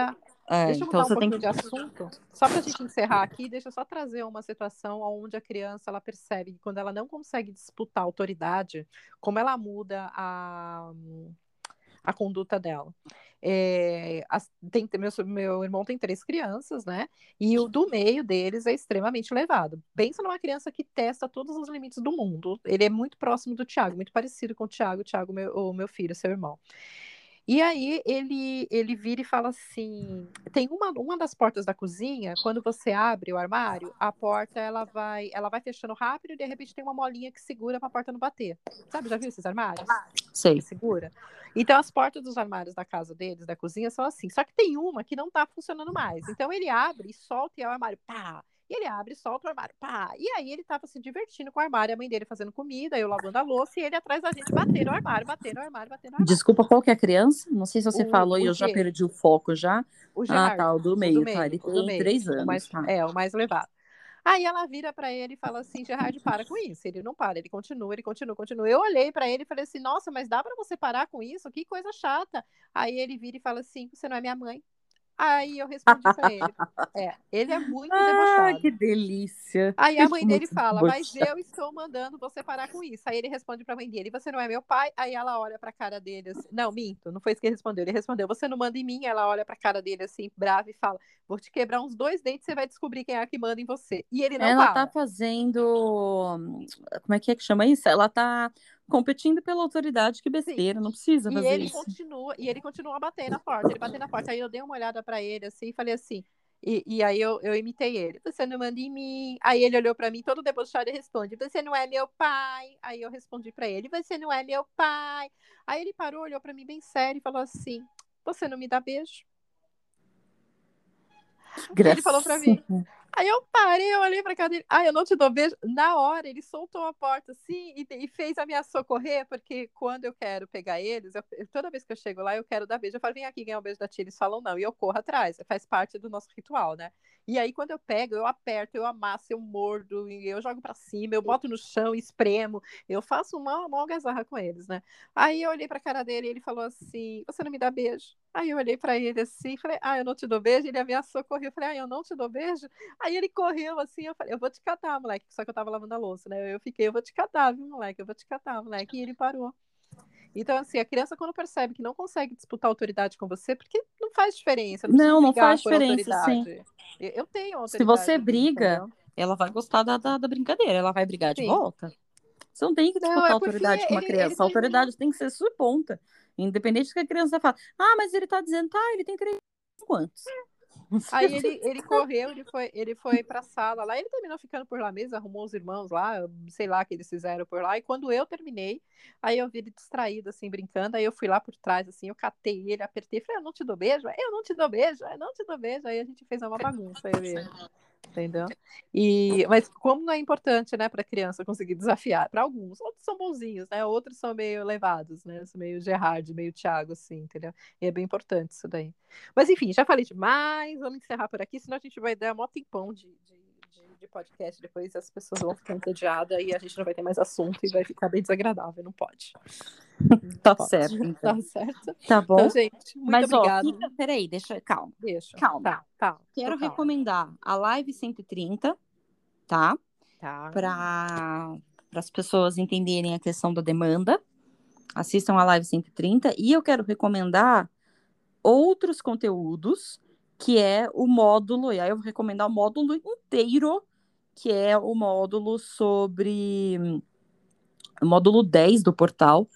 É, Deixa eu então mudar um pouquinho que. de assunto. Só para a gente encerrar aqui, deixa eu só trazer uma situação onde a criança ela percebe que quando ela não consegue disputar a autoridade, como ela muda a, a conduta dela. É, as- tem, meu, meu irmão tem três crianças, né? E o do meio deles é extremamente elevado. Pensa numa criança que testa todos os limites do mundo. Ele é muito próximo do Tiago, muito parecido com o Tiago, o Tiago, meu, o meu filho, seu irmão. E aí ele, ele vira e fala assim: tem uma, uma das portas da cozinha, quando você abre o armário, a porta ela vai, ela vai fechando rápido e de repente tem uma molinha que segura para a porta não bater. Sabe, já viu esses armários? Sei. Que segura. Então as portas dos armários da casa deles, da cozinha, são assim. Só que tem uma que não tá funcionando mais. Então ele abre e solta e é o armário, pá! E ele abre solta o armário, pá! E aí ele tava se divertindo com o armário, a mãe dele fazendo comida, eu lavando a louça, e ele atrás da gente batendo no armário, batendo no armário, batendo no armário. Desculpa, qual que é a criança? Não sei se você O- falou e o eu já perdi o foco já. O Ah, Gerard, tá, o do o meio, do tá. Ele meio, o do tem meio, três o anos, mais, tá. É, o mais levado. Aí ela vira pra ele e fala assim: Gerard, para com isso. Ele não para, ele continua, ele continua, continua. Eu olhei pra ele e falei assim: nossa, mas dá pra você parar com isso? Que coisa chata. Aí ele vira e fala assim: você não é minha mãe. Aí eu respondi pra ele: é, ele é muito Ah, debochado. que delícia. Aí a mãe dele Muito fala, mas debochado. eu estou mandando você parar com isso. Aí ele responde pra mãe dele, você não é meu pai? Aí ela olha pra cara dele assim, não, minto, não foi isso que ele respondeu. Ele respondeu, você não manda em mim? Ela olha pra cara dele assim, brava e fala, vou te quebrar uns dois dentes, você vai descobrir quem é que manda em você. E ele não Ela para. tá fazendo. Como é que é que chama isso? Ela tá competindo pela autoridade, que besteira, não precisa E fazer ele isso. continua, e ele continua a bater na porta, ele bateu na porta. Aí eu dei uma olhada pra ele assim e falei assim, e, e aí eu, eu imitei ele. Você não manda em mim. Aí ele olhou pra mim, todo debochado e responde: Você não é meu pai. Aí eu respondi pra ele: Você não é meu pai. Aí ele parou, olhou pra mim bem sério e falou assim: Você não me dá beijo? Ele falou pra mim. Aí eu parei, eu olhei pra cara dele. Ah, eu não te dou beijo. Na hora, ele soltou a porta assim e, e fez a minha socorrer, porque quando eu quero pegar eles, eu- toda vez que eu chego lá, eu quero dar beijo. Eu falo, vem aqui ganhar um beijo da tia. Eles falam não, e eu corro atrás. Faz parte do nosso ritual, né? E aí, quando eu pego, eu aperto, eu amasso, eu mordo, eu jogo pra cima, eu boto no chão, espremo. Eu faço uma, uma algazarra com eles, né? Aí eu olhei pra cara dele e ele falou assim: Você não me dá beijo? Aí eu olhei pra ele assim, falei: Ah, eu não te dou beijo. Ele ameaçou correr. Eu falei: Ah, eu não te dou beijo. Aí ele correu assim, eu falei, eu vou te catar, moleque. Só que eu tava lavando a louça, né? Eu fiquei, eu vou te catar, viu, moleque? Eu vou te catar, moleque. E ele parou. Então, assim, a criança, quando percebe que não consegue disputar autoridade com você, porque não faz diferença. Não, não brigar faz diferença, autoridade. Eu- Eu tenho autoridade. Se você briga, entendeu? ela vai gostar da, da, da brincadeira, ela vai brigar de Sim. volta. Você não tem que Não, disputar é autoridade com uma criança. ele a autoridade tem que ser sua ponta. Independente do que a criança fala. Ah, mas ele tá dizendo, tá, ele tem três quantos? Aí ele, ele correu, ele foi, ele foi pra sala lá, ele terminou ficando por lá mesmo, arrumou os irmãos lá, sei lá o que eles fizeram por lá. E quando eu terminei, aí eu vi ele distraído, assim, brincando. Aí eu fui lá por trás, assim, eu catei ele, apertei, falei, eu não te dou beijo, eu não te dou beijo, eu não te dou beijo. Aí a gente fez uma bagunça, eu e ele. Entendeu? E, mas como é importante, né, para criança conseguir desafiar, para alguns, outros são bonzinhos, né, outros são meio levados, né, meio Gerard, meio Thiago, assim, entendeu? E é bem importante isso daí. Mas enfim, já falei demais, vamos encerrar por aqui, senão a gente vai dar mó tempão de, de, de, de podcast depois, as pessoas vão ficar entediadas e a gente não vai ter mais assunto e vai ficar bem desagradável, não pode. Tá Pode. certo, então. Tá certo? Tá bom. Então, gente, muito Mas, obrigada. ó, fica, peraí, deixa, calma. Deixa. calma. Tá, tá. Quero recomendar a Live 130, tá? Tá. Para as pessoas entenderem a questão da demanda. Assistam a Live 130. E eu quero recomendar outros conteúdos, que é o módulo, e aí eu vou recomendar o módulo inteiro, que é o módulo sobre. O módulo 10 do portal,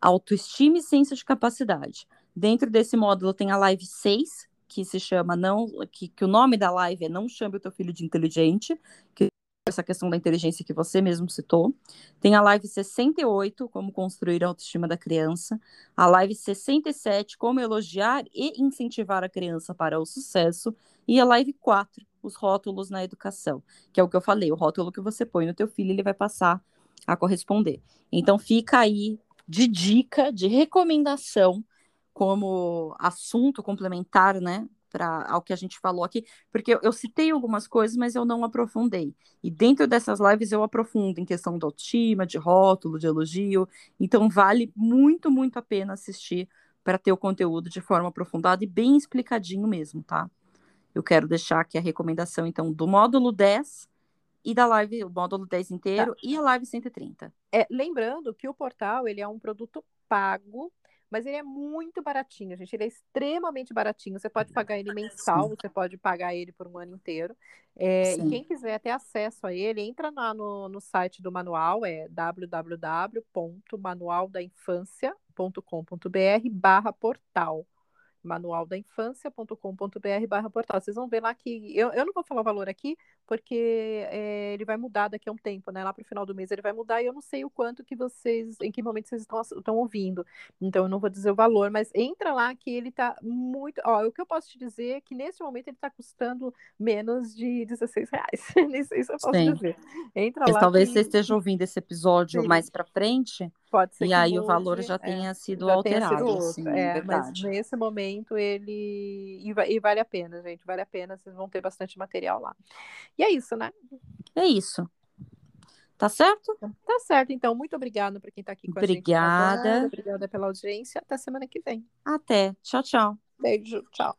Autoestima e Ciência de Capacidade. Dentro desse módulo tem a live 6, que se chama não que, que o nome da live é Não chame o teu filho de inteligente, que essa questão da inteligência que você mesmo citou. Tem a live 68, como construir a autoestima da criança, a live 67, como elogiar e incentivar a criança para o sucesso, e a live 4, os rótulos na educação, que é o que eu falei, o rótulo que você põe no teu filho, ele vai passar a corresponder. Então fica aí de dica, de recomendação como assunto complementar, né, para ao que a gente falou aqui, porque eu, eu, citei algumas coisas, mas eu não aprofundei. E dentro dessas lives eu aprofundo em questão de autoestima, de rótulo, de elogio. Então vale muito, muito a pena assistir para ter o conteúdo de forma aprofundada e bem explicadinho mesmo, tá? Eu quero deixar aqui a recomendação, então, do módulo 10 e da live, o módulo 10 inteiro tá. e a live 130. É, lembrando que o portal ele é um produto pago mas ele é muito baratinho, gente. Ele é extremamente baratinho. Você pode pagar ele mensal, Sim. você pode pagar ele por um ano inteiro. É, e quem quiser ter acesso a ele, entra lá no, no site do manual, é www.manualdainfância.com.br barra portal manualdainfância.com.br barra portal. Vocês vão ver lá que eu, eu não vou falar o valor aqui, porque é, ele vai mudar daqui a um tempo, né? Lá para o final do mês ele vai mudar e eu não sei o quanto que vocês, em que momento vocês estão, estão ouvindo. Então eu não vou dizer o valor, mas entra lá que ele está muito. Ó, o que eu posso te dizer é que nesse momento ele está custando menos de 16 reais. Isso eu posso Sim. dizer. Entra mas lá. Talvez que... você esteja ouvindo esse episódio Sim. mais para frente. Pode ser e aí o valor já tenha é, sido já alterado. Tenha sido sim, é. Mas nesse momento ele. E, e, vale a pena, gente. Vale a pena, vocês vão ter bastante material lá. E é isso, né? É isso. Tá certo? Tá certo, então. Muito obrigada para quem está aqui com Obrigada. a gente. Obrigada. Obrigada pela audiência. Até semana que vem. Até. Tchau, tchau. Beijo. Tchau.